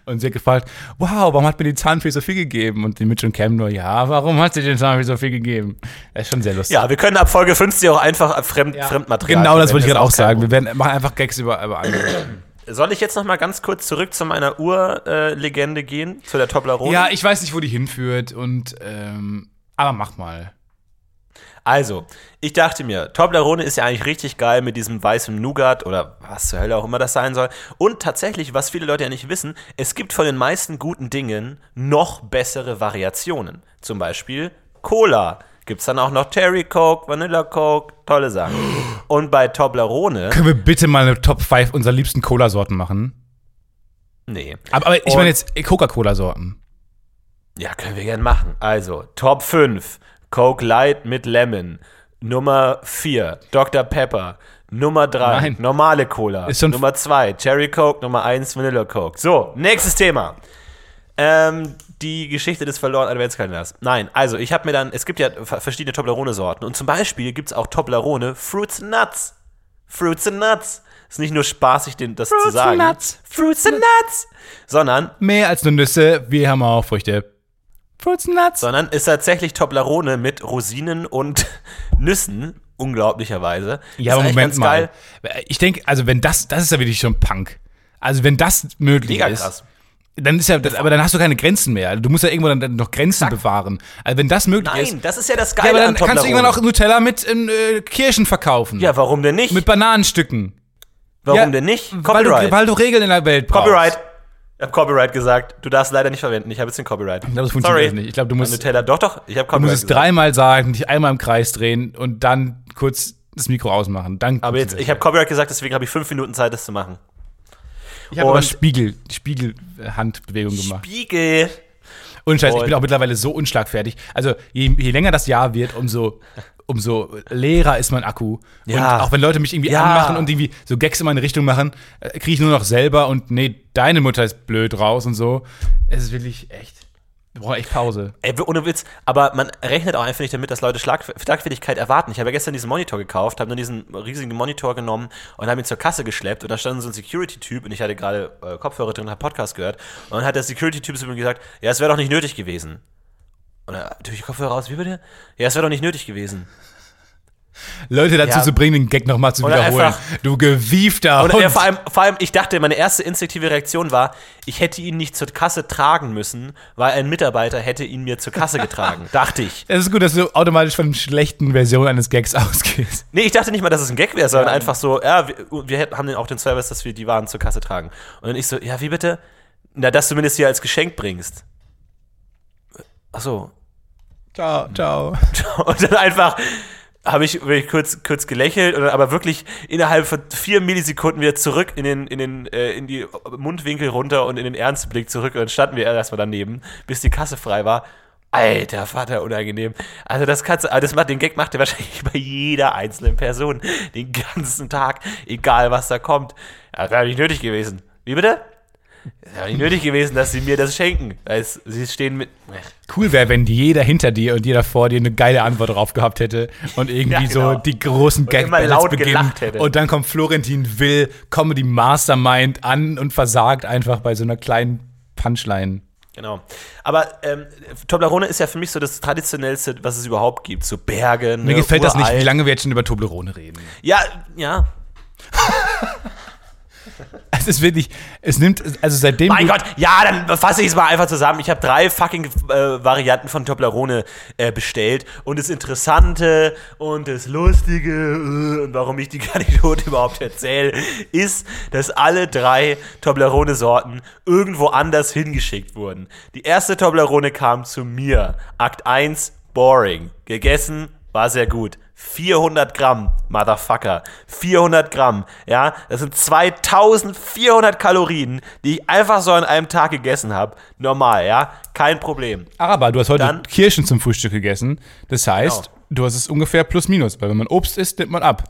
[SPEAKER 2] Und sie hat gefragt, wow, warum hat mir die Zahnfee so viel gegeben? Und die Mitch und Cam nur, ja, warum hat sie den Zahnfee so viel gegeben? Das ist schon sehr lustig.
[SPEAKER 1] Ja, wir können ab Folge 50 auch einfach Fremd, Fremdmaterial.
[SPEAKER 2] Genau, das wollte ich gerade auch sagen. Wir werden, machen einfach Gags über, über andere.
[SPEAKER 1] Soll ich jetzt noch mal ganz kurz zurück zu meiner Urlegende gehen, zu der Toblerone?
[SPEAKER 2] Ja, ich weiß nicht, wo die hinführt und ähm, aber mach mal.
[SPEAKER 1] Also, ich dachte mir, Toblerone ist ja eigentlich richtig geil mit diesem weißen Nougat oder was zur Hölle auch immer das sein soll. Und tatsächlich, was viele Leute ja nicht wissen, es gibt von den meisten guten Dingen noch bessere Variationen. Zum Beispiel Cola. Gibt es dann auch noch Cherry Coke, Vanilla Coke, tolle Sachen. Und bei Toblerone,
[SPEAKER 2] Können wir bitte mal eine Top 5 unserer liebsten Cola-Sorten machen?
[SPEAKER 1] nee.
[SPEAKER 2] Aber, aber ich meine jetzt Coca-Cola-Sorten.
[SPEAKER 1] Ja, können wir gerne machen. Also, Top 5, Coke Light mit Lemon. Nummer 4, Dr. Pepper. Nummer 3,
[SPEAKER 2] Nein.
[SPEAKER 1] normale Cola. Nummer 2, Cherry Coke. Nummer 1, Vanilla Coke. So, nächstes Thema. Ähm, die Geschichte des verlorenen Adventskalenders. Nein, also ich habe mir dann, es gibt ja ver- verschiedene Toblerone-Sorten und zum Beispiel gibt es auch Toblerone Fruits and Nuts. Fruits and Nuts. Ist nicht nur spaßig, den, das zu
[SPEAKER 2] and
[SPEAKER 1] sagen.
[SPEAKER 2] Nuts.
[SPEAKER 1] Fruits and Nuts. Sondern
[SPEAKER 2] Mehr als nur Nüsse, wir haben auch Früchte. Fruits and Nuts.
[SPEAKER 1] sondern ist tatsächlich Toblerone mit Rosinen und Nüssen, unglaublicherweise.
[SPEAKER 2] Ja, aber Moment mal. Ich denke, also wenn das, das ist ja wirklich schon Punk. Also wenn das möglich
[SPEAKER 1] Mega
[SPEAKER 2] ist,
[SPEAKER 1] krass.
[SPEAKER 2] Dann ist ja, das, aber dann hast du keine Grenzen mehr. Du musst ja irgendwo dann, noch Grenzen bewahren. Also wenn das möglich ist,
[SPEAKER 1] Nein, das ist ja das
[SPEAKER 2] ja,
[SPEAKER 1] Geile
[SPEAKER 2] aber dann
[SPEAKER 1] an
[SPEAKER 2] kannst du irgendwann auch Nutella mit in, äh, Kirschen verkaufen.
[SPEAKER 1] ja, warum denn nicht?
[SPEAKER 2] Mit Bananenstücken.
[SPEAKER 1] warum
[SPEAKER 2] ja,
[SPEAKER 1] denn nicht?
[SPEAKER 2] Weil du,
[SPEAKER 1] Copyright.
[SPEAKER 2] weil du Regeln in der Welt brauchst.
[SPEAKER 1] Copyright. Ich habe Copyright gesagt. Du darfst leider nicht verwenden. Ich habe jetzt den Copyright.
[SPEAKER 2] Ich glaube, das funktioniert nicht. Ich glaube, du musst,
[SPEAKER 1] Nutella. Doch, doch. Ich habe
[SPEAKER 2] du
[SPEAKER 1] Copyright
[SPEAKER 2] musst es dreimal sagen, dich einmal im Kreis drehen und dann kurz das Mikro ausmachen. Dann
[SPEAKER 1] Aber jetzt, ich habe Copyright gesagt, deswegen habe ich fünf Minuten Zeit, das zu machen.
[SPEAKER 2] Ich habe aber Spiegel, Spiegelhandbewegung gemacht.
[SPEAKER 1] Spiegel.
[SPEAKER 2] Und Scheiß, ich bin auch mittlerweile so unschlagfertig. Also je, je länger das Jahr wird, umso, umso leerer ist mein Akku.
[SPEAKER 1] Ja.
[SPEAKER 2] Und auch wenn Leute mich irgendwie
[SPEAKER 1] Ja.
[SPEAKER 2] anmachen und irgendwie so Gags in meine Richtung machen, äh, kriege ich nur noch selber und nee, deine Mutter ist blöd raus und so. Es ist wirklich echt. Wir brauchen echt Pause.
[SPEAKER 1] Ey, ohne Witz, aber man rechnet auch einfach nicht damit, dass Leute Schlag Schlagfertigkeit erwarten. Ich habe ja gestern diesen Monitor gekauft, habe dann diesen riesigen Monitor genommen und habe ihn zur Kasse geschleppt und da stand so ein Security-Typ und ich hatte gerade äh, Kopfhörer drin und habe Podcast gehört und dann hat der Security-Typ zu mir gesagt, ja, es wäre doch nicht nötig gewesen. Und dann durch die Kopfhörer raus, wie bitte? Ja, es wäre doch nicht nötig gewesen.
[SPEAKER 2] Leute dazu
[SPEAKER 1] Ja.
[SPEAKER 2] zu bringen, den Gag nochmal zu
[SPEAKER 1] Oder
[SPEAKER 2] wiederholen.
[SPEAKER 1] einfach-
[SPEAKER 2] du gewiefter
[SPEAKER 1] ja, vor, allem, vor allem, ich dachte, meine erste instinktive Reaktion war, ich hätte ihn nicht zur Kasse tragen müssen, weil ein Mitarbeiter hätte ihn mir zur Kasse getragen. dachte ich.
[SPEAKER 2] es ist gut, dass du automatisch von schlechten Versionen eines Gags ausgehst.
[SPEAKER 1] Nee, ich dachte nicht mal, dass es ein Gag wäre, sondern einfach so, ja, wir, wir haben auch den Service, dass wir die Waren zur Kasse tragen. Und dann ich so, ja, wie bitte? Na, dass du mir das hier als Geschenk bringst. Ach so.
[SPEAKER 2] Ciao, ciao.
[SPEAKER 1] Und dann einfach habe ich, hab ich kurz, kurz gelächelt, dann aber wirklich innerhalb von vier Millisekunden wieder zurück in den, in den, äh, in die Mundwinkel runter und in den ernsten Blick zurück. Und dann standen wir erstmal daneben, bis die Kasse frei war. Alter Vater, unangenehm. Also das kannst du, also das macht, den Gag macht er wahrscheinlich bei jeder einzelnen Person. Den ganzen Tag, egal was da kommt. Das wäre nicht nötig gewesen. Wie bitte? Es wäre nicht nötig gewesen, dass sie mir das schenken. Als sie stehen mit.
[SPEAKER 2] Cool wäre, wenn jeder hinter dir und jeder vor dir eine geile Antwort drauf gehabt hätte und irgendwie
[SPEAKER 1] Ja, genau.
[SPEAKER 2] so die großen gag
[SPEAKER 1] immer laut gelacht hätte.
[SPEAKER 2] Und dann kommt Florentin Will, Comedy Mastermind an und versagt einfach bei so einer kleinen Punchline.
[SPEAKER 1] Genau. Aber ähm, Toblerone ist ja für mich so das traditionellste, was es überhaupt gibt. So Berge, ne,
[SPEAKER 2] Mir gefällt das nicht,
[SPEAKER 1] uralt.
[SPEAKER 2] wie lange wir jetzt schon über Toblerone reden.
[SPEAKER 1] Ja, ja.
[SPEAKER 2] Es ist wirklich, es nimmt, also seitdem.
[SPEAKER 1] Mein Gott, ja, dann fasse ich es mal einfach zusammen. Ich habe drei fucking äh, Varianten von Toblerone äh, bestellt. Und das Interessante und das Lustige äh, und warum ich die Anekdote überhaupt erzähle, ist, dass alle drei Toblerone-Sorten irgendwo anders hingeschickt wurden. Die erste Toblerone kam zu mir. Akt 1, boring. Gegessen, war sehr gut. 400 Gramm, Motherfucker. 400 Gramm, ja. Das sind 2400 Kalorien, die ich einfach so an einem Tag gegessen habe. Normal, ja. Kein Problem.
[SPEAKER 2] Aber du hast heute
[SPEAKER 1] Dann-
[SPEAKER 2] Kirschen zum Frühstück gegessen. Das heißt,
[SPEAKER 1] Genau.
[SPEAKER 2] du hast es ungefähr plus minus, weil wenn man Obst isst, nimmt man ab.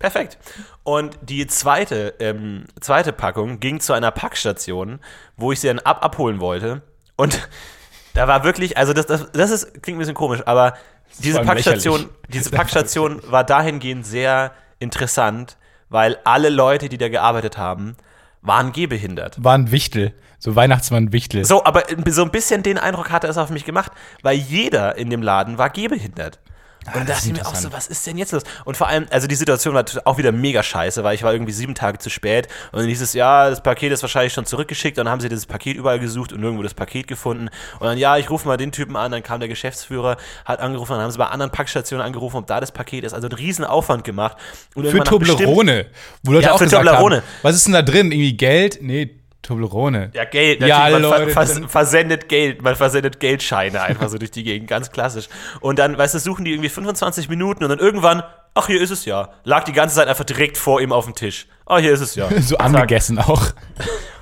[SPEAKER 1] Perfekt. Und die zweite, ähm, zweite Packung ging zu einer Packstation, wo ich sie dann ab abholen wollte. Und da war wirklich, also das, das, das ist, klingt ein bisschen komisch, aber diese Packstation,
[SPEAKER 2] lächerlich.
[SPEAKER 1] diese Packstation war dahingehend sehr interessant, weil alle Leute, die da gearbeitet haben, waren gehbehindert.
[SPEAKER 2] War ein Wichtel. So Weihnachtsmann-Wichtel.
[SPEAKER 1] So, aber so ein bisschen den Eindruck hatte es auf mich gemacht, weil jeder in dem Laden war gehbehindert. Und da
[SPEAKER 2] das
[SPEAKER 1] dachte
[SPEAKER 2] ist
[SPEAKER 1] ich mir auch so, was ist denn jetzt los? Und vor allem, also die Situation war auch wieder mega scheiße, weil ich war irgendwie sieben Tage zu spät und dann hieß es, ja, das Paket ist wahrscheinlich schon zurückgeschickt und dann haben sie dieses Paket überall gesucht und nirgendwo das Paket gefunden. Und dann, ja, ich rufe mal den Typen an, dann kam der Geschäftsführer, hat angerufen, dann haben sie bei anderen Packstationen angerufen, ob da das Paket ist. Also einen riesen Aufwand gemacht. Und
[SPEAKER 2] Für Toblerone. Wo Leute
[SPEAKER 1] Ja,
[SPEAKER 2] auch
[SPEAKER 1] für
[SPEAKER 2] gesagt
[SPEAKER 1] Toblerone.
[SPEAKER 2] haben, was ist denn da drin? Irgendwie Geld? Nee, Toblerone.
[SPEAKER 1] Ja, Geld.
[SPEAKER 2] Ja,
[SPEAKER 1] man
[SPEAKER 2] Leute,
[SPEAKER 1] vers versendet Geld. Man versendet Geldscheine einfach so durch die Gegend. Ganz klassisch. Und dann, weißt du, suchen die irgendwie 25 Minuten und dann irgendwann, ach, hier ist es ja. Lag die ganze Zeit einfach direkt vor ihm auf dem Tisch. Oh, hier ist es ja.
[SPEAKER 2] So angegessen auch.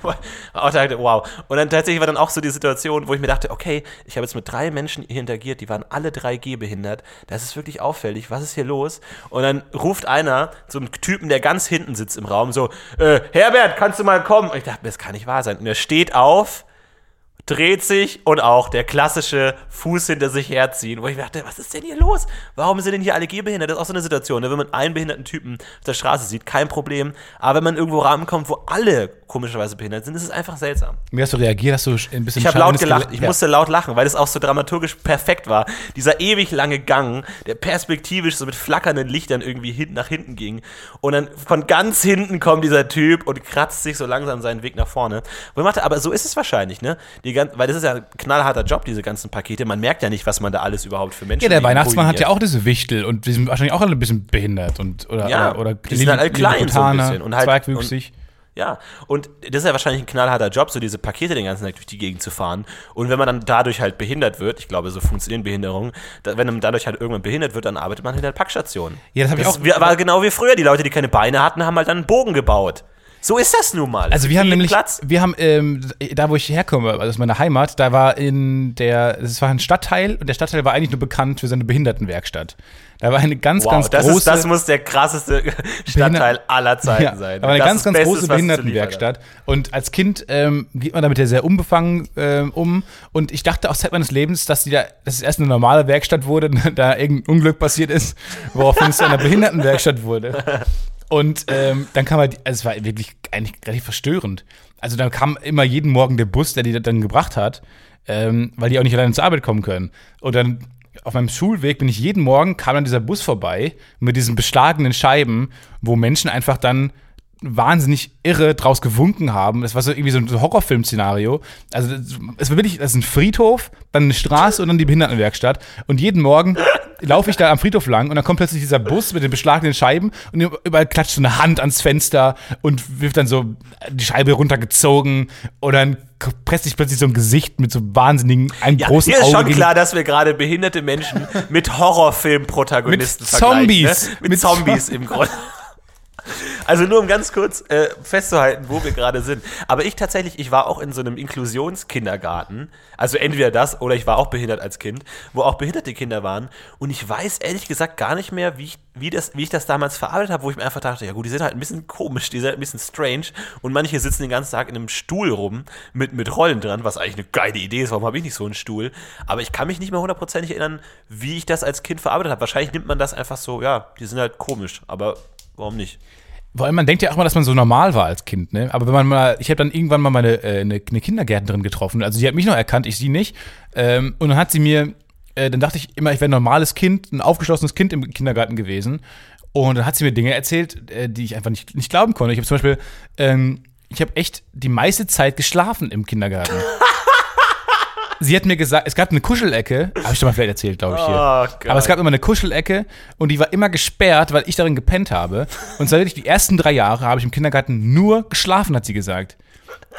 [SPEAKER 1] Wow. Und dann tatsächlich war dann auch so die Situation, wo ich mir dachte, okay, ich habe jetzt mit drei Menschen hier interagiert, die waren alle drei gehbehindert. Das ist wirklich auffällig. Was ist hier los? Und dann ruft einer so einen Typen, der ganz hinten sitzt im Raum, so, äh, Herbert, kannst du mal kommen? Und ich dachte, das kann nicht wahr sein. Und er steht auf, dreht sich und auch der klassische Fuß hinter sich herziehen, wo ich mir dachte, was ist denn hier los? Warum sind denn hier alle gehbehindert? Das ist auch so eine Situation, ne? wenn man einen behinderten Typen auf der Straße sieht, kein Problem. Aber wenn man irgendwo rankommt, wo alle komischerweise behindert sind, ist es einfach seltsam.
[SPEAKER 2] Wie hast du reagiert? Hast du ein bisschen
[SPEAKER 1] Ich habe laut gelacht,
[SPEAKER 2] Gel-
[SPEAKER 1] ich
[SPEAKER 2] ja.
[SPEAKER 1] musste laut lachen, weil es auch so dramaturgisch perfekt war. Dieser ewig lange Gang, der perspektivisch so mit flackernden Lichtern irgendwie hin, nach hinten ging. Und dann von ganz hinten kommt dieser Typ und kratzt sich so langsam seinen Weg nach vorne. Wo ich dachte, aber so ist es wahrscheinlich, ne? Die gan- weil das ist ja ein knallharter Job, diese ganzen Pakete. Man merkt ja nicht, was man da alles überhaupt für Menschen
[SPEAKER 2] Ja, der Weihnachtsmann hat ja auch diese Wichtel und die sind wahrscheinlich auch alle ein bisschen behindert und oder
[SPEAKER 1] Ja,
[SPEAKER 2] oder, oder
[SPEAKER 1] die sind halt alle klein so ein bisschen und halt-
[SPEAKER 2] zweigwüchsig.
[SPEAKER 1] Ja, und das ist ja wahrscheinlich ein knallharter Job, so diese Pakete den ganzen Tag durch die Gegend zu fahren. Und wenn man dann dadurch halt behindert wird, ich glaube, so funktionieren Behinderungen, da, wenn man dadurch halt irgendwann behindert wird, dann arbeitet man hinter der Packstation.
[SPEAKER 2] Ja, das habe ich auch.
[SPEAKER 1] War genau wie früher. Die Leute, die keine Beine hatten, haben halt dann einen Bogen gebaut. So ist das nun mal.
[SPEAKER 2] Also wir haben nämlich,
[SPEAKER 1] Platz.
[SPEAKER 2] wir haben, ähm, da wo ich herkomme, also aus meiner Heimat, da war in der, es war ein Stadtteil und der Stadtteil war eigentlich nur bekannt für seine Behindertenwerkstatt. Da war eine ganz,
[SPEAKER 1] Wow,
[SPEAKER 2] ganz
[SPEAKER 1] das,
[SPEAKER 2] große,
[SPEAKER 1] ist, das muss der krasseste Stadtteil aller Zeiten sein.
[SPEAKER 2] Da war eine
[SPEAKER 1] Das
[SPEAKER 2] ganz,
[SPEAKER 1] ist
[SPEAKER 2] ganz
[SPEAKER 1] Bestes,
[SPEAKER 2] große. Behindertenwerkstatt. Und als Kind ähm, geht man damit ja sehr unbefangen ähm, um. Und ich dachte auch Zeit meines Lebens, dass, die da, dass es erst eine normale Werkstatt wurde, da irgendein Unglück passiert ist, woraufhin es zu einer Behindertenwerkstatt wurde. Und ähm, dann kam halt, also es war wirklich eigentlich relativ verstörend. Also dann kam immer jeden Morgen der Bus, der die dann gebracht hat, ähm, weil die auch nicht alleine zur Arbeit kommen können. Und dann auf meinem Schulweg bin ich jeden Morgen, kam dann dieser Bus vorbei mit diesen beschlagenen Scheiben, wo Menschen einfach dann wahnsinnig irre draus gewunken haben. Das war so irgendwie so ein Horrorfilm-Szenario. Also es war wirklich, das ist ein Friedhof, dann eine Straße und dann die Behindertenwerkstatt. Und jeden Morgen laufe ich da am Friedhof lang und dann kommt plötzlich dieser Bus mit den beschlagenen Scheiben und überall klatscht so eine Hand ans Fenster und wirft dann so die Scheibe runtergezogen und dann presst sich plötzlich so ein Gesicht mit so wahnsinnigen, einem
[SPEAKER 1] Ja,
[SPEAKER 2] großen
[SPEAKER 1] hier ist
[SPEAKER 2] Auge
[SPEAKER 1] schon klar, dass wir gerade behinderte Menschen mit Horrorfilm-Protagonisten vergleichen.
[SPEAKER 2] Zombies.
[SPEAKER 1] Ne? Mit,
[SPEAKER 2] Mit
[SPEAKER 1] Zombies im Grunde. Also nur um ganz kurz äh, festzuhalten, wo wir gerade sind. Aber ich tatsächlich, ich war auch in so einem Inklusionskindergarten. Also entweder das oder ich war auch behindert als Kind, wo auch behinderte Kinder waren. Und ich weiß ehrlich gesagt gar nicht mehr, wie ich, wie das, wie ich das damals verarbeitet habe, wo ich mir einfach dachte, ja gut, die sind halt ein bisschen komisch, die sind halt ein bisschen strange. Und manche sitzen den ganzen Tag in einem Stuhl rum mit, mit Rollen dran, was eigentlich eine geile Idee ist. Warum habe ich nicht so einen Stuhl? Aber ich kann mich nicht mehr hundertprozentig erinnern, wie ich das als Kind verarbeitet habe. Wahrscheinlich nimmt man das einfach so, ja, die sind halt komisch. Aber warum nicht?
[SPEAKER 2] Allem, man denkt ja auch mal, dass man so normal war als Kind, ne? Aber wenn man mal, ich habe dann irgendwann mal meine äh, eine, eine Kindergärtnerin getroffen, also sie hat mich noch erkannt, ich sie nicht. Ähm, und dann hat sie mir, äh, dann dachte ich immer, ich wäre ein normales Kind, ein aufgeschlossenes Kind im Kindergarten gewesen. Und dann hat sie mir Dinge erzählt, äh, die ich einfach nicht, nicht glauben konnte. Ich habe zum Beispiel, ähm, ich habe echt die meiste Zeit geschlafen im Kindergarten. sie hat mir gesagt, es gab eine Kuschelecke, habe ich schon mal vielleicht erzählt, glaube ich hier.
[SPEAKER 1] Oh,
[SPEAKER 2] Aber es gab immer eine Kuschelecke und die war immer gesperrt, weil ich darin gepennt habe. Und zwar wirklich die ersten drei Jahre habe ich im Kindergarten nur geschlafen, hat sie gesagt.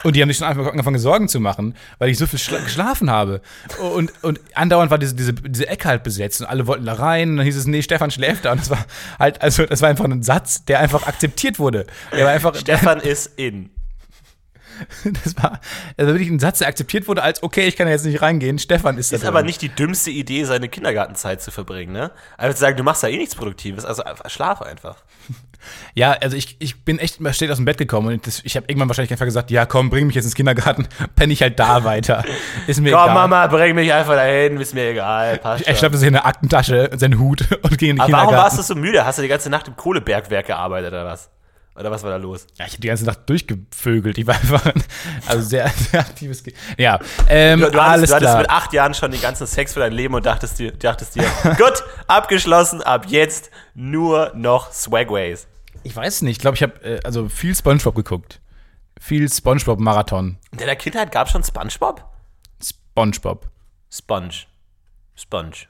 [SPEAKER 2] Und die haben sich schon einfach angefangen, Sorgen zu machen, weil ich so viel schla geschlafen habe. Und, und andauernd war diese, diese, diese Ecke halt besetzt und alle wollten da rein. Und dann hieß es, nee, Stefan schläft da. Und das war halt, also das war einfach ein Satz, der einfach akzeptiert wurde. Der war einfach,
[SPEAKER 1] Stefan ist in.
[SPEAKER 2] das war also wirklich ein Satz, der akzeptiert wurde als, okay, ich kann jetzt nicht reingehen, Stefan ist da
[SPEAKER 1] Ist aber nicht die dümmste Idee, seine Kindergartenzeit zu verbringen, ne? Also zu sagen, du machst da eh nichts Produktives, also schlaf einfach.
[SPEAKER 2] Ja, also ich, ich bin echt steht aus dem Bett gekommen und das, ich habe irgendwann wahrscheinlich einfach gesagt, ja komm, bring mich jetzt ins Kindergarten, penne ich halt da weiter. Ist mir
[SPEAKER 1] Komm,
[SPEAKER 2] egal.
[SPEAKER 1] Mama, bring mich einfach dahin, ist mir egal. Passt
[SPEAKER 2] Er schnappte sich in eine Aktentasche, seinen Hut und ging in den
[SPEAKER 1] Aber warum
[SPEAKER 2] Kindergarten.
[SPEAKER 1] warst du so müde? Hast du die ganze Nacht im Kohlebergwerk gearbeitet oder was? Oder was war da los?
[SPEAKER 2] Ja, ich habe die ganze Nacht durchgevögelt. Ich war einfach ein also sehr, sehr aktives Kind. Ja, ähm,
[SPEAKER 1] Du, du, hattest, du hattest mit acht Jahren schon den ganzen Sex für dein Leben und dachtest dir, dachtest dir gut, abgeschlossen, ab jetzt nur noch Swagways.
[SPEAKER 2] Ich weiß nicht, ich glaube, ich habe äh, also viel Spongebob geguckt. Viel Spongebob-Marathon.
[SPEAKER 1] In deiner Kindheit gab es schon Spongebob?
[SPEAKER 2] Spongebob.
[SPEAKER 1] Sponge. Sponge.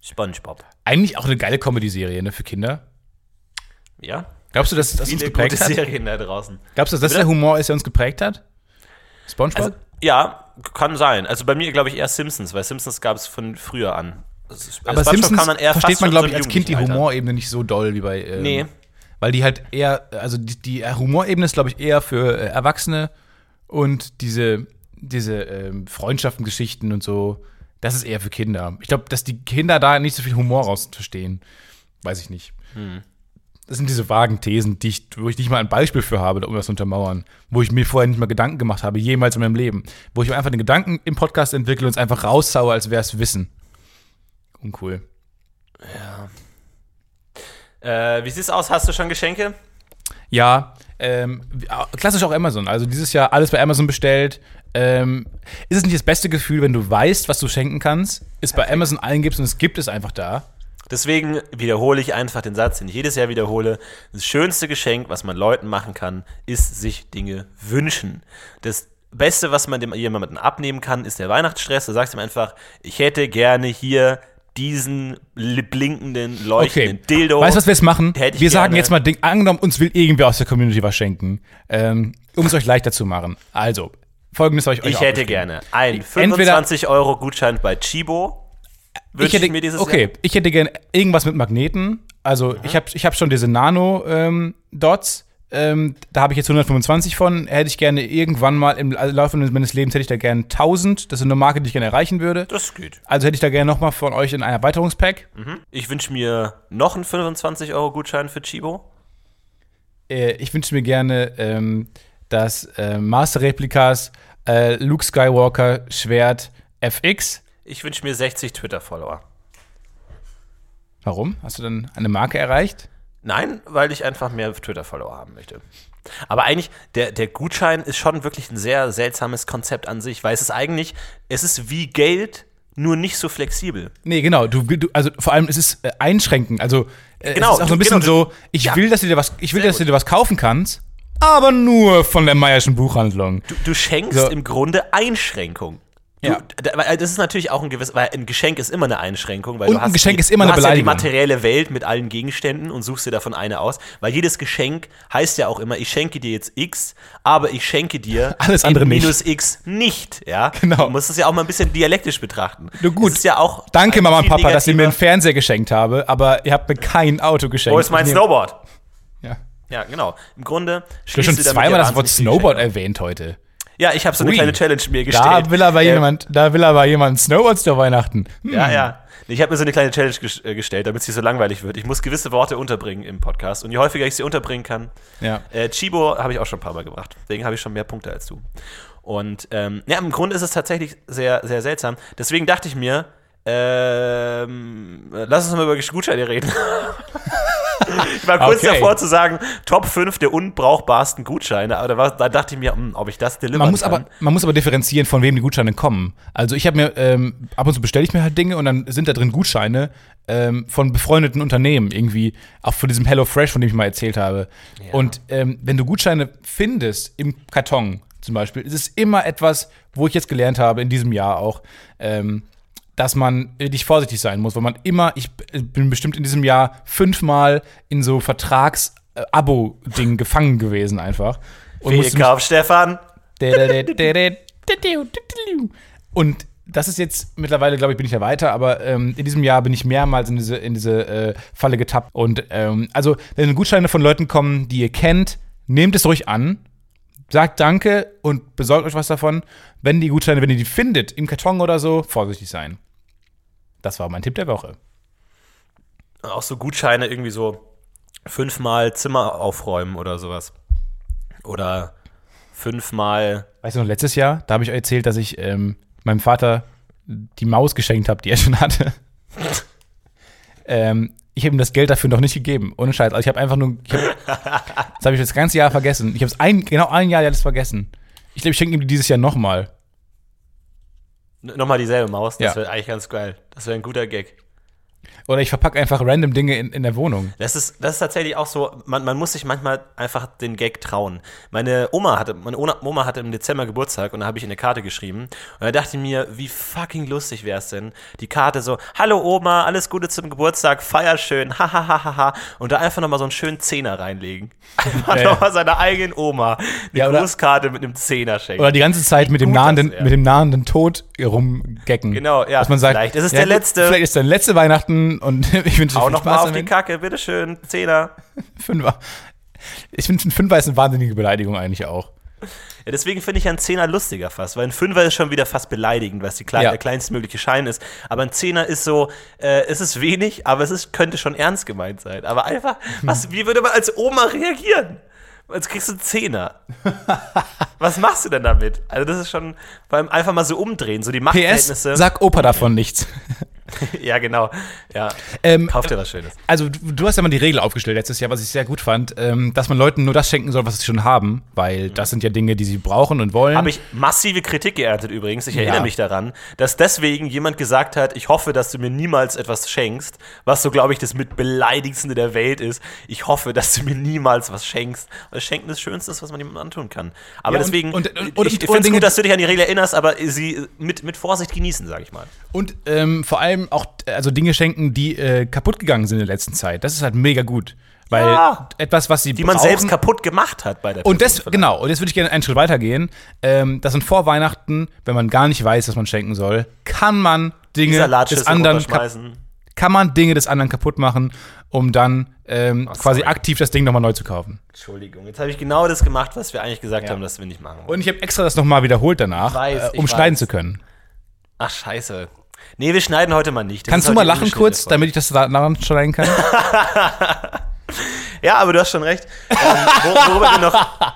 [SPEAKER 1] Spongebob.
[SPEAKER 2] Eigentlich auch eine geile Comedy-Serie ne, für Kinder.
[SPEAKER 1] Ja?
[SPEAKER 2] Glaubst du, dass das uns geprägt hat?
[SPEAKER 1] Serien da draußen.
[SPEAKER 2] Glaubst du, dass das der Humor ist, der uns geprägt hat? Spongebob?
[SPEAKER 1] Also, ja, kann sein. Also bei mir glaube ich eher Simpsons, weil Simpsons gab es von früher an. Ist-
[SPEAKER 2] Aber
[SPEAKER 1] SpongeBob
[SPEAKER 2] Simpsons
[SPEAKER 1] kann man eher
[SPEAKER 2] versteht man, glaube
[SPEAKER 1] so
[SPEAKER 2] ich, als Kind die. Humorebene nicht so doll wie bei. Ähm,
[SPEAKER 1] Nee.
[SPEAKER 2] Weil die halt eher, also die, die Humorebene ist, glaube ich, eher für äh, Erwachsene und diese, diese ähm, Freundschaftengeschichten und so, das ist eher für Kinder. Ich glaube, dass die Kinder da nicht so viel Humor raus verstehen. Weiß ich nicht.
[SPEAKER 1] Hm.
[SPEAKER 2] Das sind diese vagen Thesen, die ich, wo ich nicht mal ein Beispiel für habe, um das zu untermauern. Wo ich mir vorher nicht mal Gedanken gemacht habe, jemals in meinem Leben. Wo ich einfach den Gedanken im Podcast entwickle und es einfach raussaue, als wäre es Wissen. Uncool.
[SPEAKER 1] Äh, wie sieht's aus? Hast du schon Geschenke?
[SPEAKER 2] Ja, ähm, klassisch auch Amazon. Also dieses Jahr alles bei Amazon bestellt. Ähm, ist es nicht das beste Gefühl, wenn du weißt, was du schenken kannst, es bei Amazon eingibst und es gibt es einfach da?
[SPEAKER 1] Deswegen wiederhole ich einfach den Satz, den ich jedes Jahr wiederhole. Das schönste Geschenk, was man Leuten machen kann, ist sich Dinge wünschen. Das Beste, was man dem jemandem abnehmen kann, ist der Weihnachtsstress. Du sagst ihm einfach, ich hätte gerne hier diesen li- blinkenden, leuchtenden
[SPEAKER 2] Okay.
[SPEAKER 1] Dildo.
[SPEAKER 2] Weißt du, was wir jetzt machen? Wir sagen
[SPEAKER 1] gerne.
[SPEAKER 2] jetzt mal, Ding, angenommen, uns will irgendwer aus der Community was schenken, ähm, um es euch leichter zu machen. Also, folgendes habe ich euch
[SPEAKER 1] Ich hätte gerne einen
[SPEAKER 2] Entweder-
[SPEAKER 1] 25 Euro Gutschein bei Chibo. Wünsche
[SPEAKER 2] Ich hätte,
[SPEAKER 1] mir dieses
[SPEAKER 2] okay,
[SPEAKER 1] Jahr. Mhm.
[SPEAKER 2] ich hätte gerne irgendwas mit Magneten. Also ich habe ich hab schon diese Nano-Dots. Ähm, da habe ich jetzt 125 von. Hätte ich gerne irgendwann mal im Laufe meines Lebens hätte ich da gerne 1000. Das ist eine Marke, die ich gerne erreichen würde.
[SPEAKER 1] Das geht.
[SPEAKER 2] Also hätte ich da gerne nochmal von euch in ein Erweiterungspack.
[SPEAKER 1] Ich wünsche mir noch einen 25 Euro Gutschein für Chibo.
[SPEAKER 2] Äh, ich wünsche mir gerne ähm, das äh, Master-Replikas äh, Luke Skywalker Schwert FX.
[SPEAKER 1] Ich wünsche mir 60 Twitter-Follower.
[SPEAKER 2] Warum? Hast du dann eine Marke erreicht?
[SPEAKER 1] Nein, weil ich einfach mehr Twitter-Follower haben möchte. Aber eigentlich, der, der Gutschein ist schon wirklich ein sehr seltsames Konzept an sich, weil es ist eigentlich, es ist wie Geld, nur nicht so flexibel.
[SPEAKER 2] Nee, genau. Du, du, also vor allem, es ist äh, einschränken. Also äh,
[SPEAKER 1] Genau,
[SPEAKER 2] es ist auch so ein bisschen
[SPEAKER 1] genau,
[SPEAKER 2] so, ich
[SPEAKER 1] ja.
[SPEAKER 2] will, dass du dir was, ich will,
[SPEAKER 1] Sehr
[SPEAKER 2] dass du dir was kaufen kannst, aber nur von der Meierschen Buchhandlung.
[SPEAKER 1] Du, du schenkst
[SPEAKER 2] So.
[SPEAKER 1] im Grunde Einschränkung. Du,
[SPEAKER 2] Ja.
[SPEAKER 1] da- weil das ist natürlich auch ein gewisses, weil ein Geschenk ist immer eine Einschränkung, weil
[SPEAKER 2] Und
[SPEAKER 1] du hast
[SPEAKER 2] ein Geschenk
[SPEAKER 1] die,
[SPEAKER 2] ist immer
[SPEAKER 1] du
[SPEAKER 2] eine
[SPEAKER 1] hast ja die
[SPEAKER 2] Beleidigung.
[SPEAKER 1] materielle Welt mit allen Gegenständen und suchst dir davon eine aus, weil jedes Geschenk heißt ja auch immer, ich schenke dir jetzt X, aber ich schenke dir
[SPEAKER 2] Alles andere nicht.
[SPEAKER 1] minus X nicht, ja?
[SPEAKER 2] Genau.
[SPEAKER 1] Du musst es ja auch mal ein bisschen dialektisch betrachten.
[SPEAKER 2] Nur gut.
[SPEAKER 1] Ja auch
[SPEAKER 2] Danke, Mama und Papa, dass ihr mir einen Fernseher geschenkt habe, aber ihr habt mir kein Auto geschenkt.
[SPEAKER 1] Wo ist mein Snowboard?
[SPEAKER 2] Ja.
[SPEAKER 1] Ja, genau. Im Grunde
[SPEAKER 2] Ich habe schon
[SPEAKER 1] schließt du damit
[SPEAKER 2] zweimal das Wort Snowboard erwähnt heute.
[SPEAKER 1] Ja, ich habe so eine
[SPEAKER 2] Ui.
[SPEAKER 1] kleine Challenge mir gestellt.
[SPEAKER 2] Da will aber
[SPEAKER 1] Äh,
[SPEAKER 2] jemand, da will aber jemand Snowboards zu Weihnachten. Hm.
[SPEAKER 1] Ja, ja. Ich habe mir so eine kleine Challenge ges äh, gestellt, damit es nicht so langweilig wird. Ich muss gewisse Worte unterbringen im Podcast. Und je häufiger ich sie unterbringen kann,
[SPEAKER 2] Ja.
[SPEAKER 1] äh, Chibo habe ich auch schon ein paar Mal gebracht. Deswegen habe ich schon mehr Punkte als du. Und ähm, ja, im Grunde ist es tatsächlich sehr, sehr seltsam. Deswegen dachte ich mir, ähm, lass uns mal über Gutscheine reden. Ich war kurz
[SPEAKER 2] Okay.
[SPEAKER 1] davor zu sagen, Top 5 der unbrauchbarsten Gutscheine, aber da, war, da dachte ich mir, hm, ob ich das delivern
[SPEAKER 2] Man muss,
[SPEAKER 1] kann.
[SPEAKER 2] aber, man muss aber differenzieren, von wem die Gutscheine kommen. Also ich habe mir, ähm, ab und zu bestelle ich mir halt Dinge und dann sind da drin Gutscheine ähm, von befreundeten Unternehmen, irgendwie, auch von diesem Hello Fresh, von dem ich mal erzählt habe. Und ähm, wenn du Gutscheine findest im Karton zum Beispiel, ist es immer etwas, wo ich jetzt gelernt habe, in diesem Jahr auch, ähm, dass man wirklich vorsichtig sein muss, weil man immer, ich bin bestimmt in diesem Jahr fünfmal in so Vertrags-Abo-Dingen gefangen gewesen einfach. Und mich-
[SPEAKER 1] Fehlkauf, Stefan.
[SPEAKER 2] und das ist jetzt mittlerweile, glaube ich, bin ich ja weiter, aber ähm, in diesem Jahr bin ich mehrmals in diese, in diese äh, Falle getappt. Und ähm, also, wenn Gutscheine von Leuten kommen, die ihr kennt, nehmt es ruhig an, sagt Danke und besorgt euch was davon. Wenn die Gutscheine, wenn ihr die findet, im Karton oder so, vorsichtig sein. Das war mein Tipp der Woche.
[SPEAKER 1] Auch so Gutscheine irgendwie so fünfmal Zimmer aufräumen oder sowas. Oder fünfmal.
[SPEAKER 2] Weißt du noch, letztes Jahr, da habe ich euch erzählt, dass ich ähm, meinem Vater die Maus geschenkt habe, die er schon hatte. ähm, ich habe ihm das Geld dafür noch nicht gegeben. Ohne Scheiß. Also ich habe einfach nur. Ich hab, das habe ich das ganze Jahr vergessen. Ich habe es ein, genau ein Jahr jetzt vergessen. Ich glaube, ich schenke ihm die dieses Jahr nochmal.
[SPEAKER 1] Nochmal dieselbe Maus, das
[SPEAKER 2] Ja.
[SPEAKER 1] wäre eigentlich ganz geil. Das wäre ein guter Gag.
[SPEAKER 2] Oder ich verpacke einfach random Dinge in, in der Wohnung.
[SPEAKER 1] Das ist, das ist tatsächlich auch so, man, man muss sich manchmal einfach den Gag trauen. Meine Oma hatte, meine Oma hatte im Dezember Geburtstag und da habe ich eine Karte geschrieben. Und da dachte ich mir, wie fucking lustig wäre es denn, die Karte so, hallo Oma, alles Gute zum Geburtstag, feier schön, hahaha. Und da einfach nochmal so einen schönen Zehner reinlegen. Einfach
[SPEAKER 2] Ja, ja.
[SPEAKER 1] nochmal seiner eigenen Oma eine
[SPEAKER 2] Ja, oder-
[SPEAKER 1] Grußkarte mit einem Zehner schenken.
[SPEAKER 2] Oder die ganze Zeit mit dem,
[SPEAKER 1] das
[SPEAKER 2] nahenden, mit dem nahenden Tod rumgecken.
[SPEAKER 1] Genau, ja.
[SPEAKER 2] Dass man sagt,
[SPEAKER 1] Vielleicht ist es
[SPEAKER 2] ja,
[SPEAKER 1] der letzte.
[SPEAKER 2] Vielleicht ist der letzte Weihnachten und ich wünsche
[SPEAKER 1] Hau
[SPEAKER 2] viel
[SPEAKER 1] noch mal
[SPEAKER 2] Spaß
[SPEAKER 1] auf die
[SPEAKER 2] damit.
[SPEAKER 1] Kacke, bitteschön, Zehner.
[SPEAKER 2] Fünfer. Ich finde, ein Fünfer ist eine wahnsinnige Beleidigung eigentlich auch.
[SPEAKER 1] Ja, deswegen finde ich einen Zehner lustiger fast, weil ein Fünfer ist schon wieder fast beleidigend, weil es die klein,
[SPEAKER 2] Ja.
[SPEAKER 1] der kleinstmögliche Schein ist. Aber ein Zehner ist so, äh, es ist wenig, aber es ist, könnte schon ernst gemeint sein. Aber einfach, was, wie würde man als Oma reagieren? Jetzt kriegst du einen Zehner. was machst du denn damit? Also das ist schon, allem einfach mal so umdrehen, so die
[SPEAKER 2] PS,
[SPEAKER 1] Machtverhältnisse.
[SPEAKER 2] sag Opa davon nichts.
[SPEAKER 1] ja, genau. Ja,
[SPEAKER 2] Ähm,
[SPEAKER 1] kauf dir was Schönes.
[SPEAKER 2] also du, du hast ja mal die Regel aufgestellt letztes Jahr, was ich sehr gut fand, ähm, dass man Leuten nur das schenken soll, was sie schon haben, weil das sind ja Dinge, die sie brauchen und wollen.
[SPEAKER 1] Habe ich massive Kritik geerntet übrigens. Ich erinnere
[SPEAKER 2] Ja.
[SPEAKER 1] mich daran, dass deswegen jemand gesagt hat, ich hoffe, dass du mir niemals etwas schenkst, was so, glaube ich, das mit beleidigendste der Welt ist. Ich hoffe, dass du mir niemals was schenkst. Weil Schenken das Schönste ist, was man jemandem antun kann. Aber
[SPEAKER 2] Ja, und-
[SPEAKER 1] deswegen,
[SPEAKER 2] und- und-
[SPEAKER 1] ich,
[SPEAKER 2] oder-
[SPEAKER 1] ich
[SPEAKER 2] oder
[SPEAKER 1] finde es gut, dass du dich an die Regel erinnerst, aber sie mit, mit Vorsicht genießen, sage ich mal.
[SPEAKER 2] Und ähm, vor allem auch also Dinge schenken, die äh, kaputt gegangen sind in der letzten Zeit. Das ist halt mega gut. Weil
[SPEAKER 1] Ja.
[SPEAKER 2] etwas, was sie
[SPEAKER 1] Die man
[SPEAKER 2] brauchen,
[SPEAKER 1] selbst kaputt gemacht hat bei der
[SPEAKER 2] Und das,
[SPEAKER 1] vielleicht.
[SPEAKER 2] genau, und jetzt würde ich gerne einen Schritt weiter gehen. Ähm, dass man vor Weihnachten, wenn man gar nicht weiß, was man schenken soll, kann man Dinge des anderen kann man Dinge des anderen kaputt machen, um dann ähm, quasi
[SPEAKER 1] sorry.
[SPEAKER 2] aktiv das Ding nochmal neu zu kaufen.
[SPEAKER 1] Entschuldigung, jetzt habe ich genau das gemacht, was wir eigentlich gesagt
[SPEAKER 2] Ja.
[SPEAKER 1] haben, dass wir nicht machen.
[SPEAKER 2] Und ich habe extra das nochmal wiederholt danach,
[SPEAKER 1] weiß,
[SPEAKER 2] äh, um schneiden
[SPEAKER 1] weiß.
[SPEAKER 2] zu können.
[SPEAKER 1] Ach, scheiße. Nee, wir schneiden heute mal nicht. Das
[SPEAKER 2] Kannst du mal
[SPEAKER 1] die
[SPEAKER 2] lachen kurz, damit ich das daran schneiden kann?
[SPEAKER 1] Ja, aber du hast schon recht. Ähm, wor worüber, wir noch,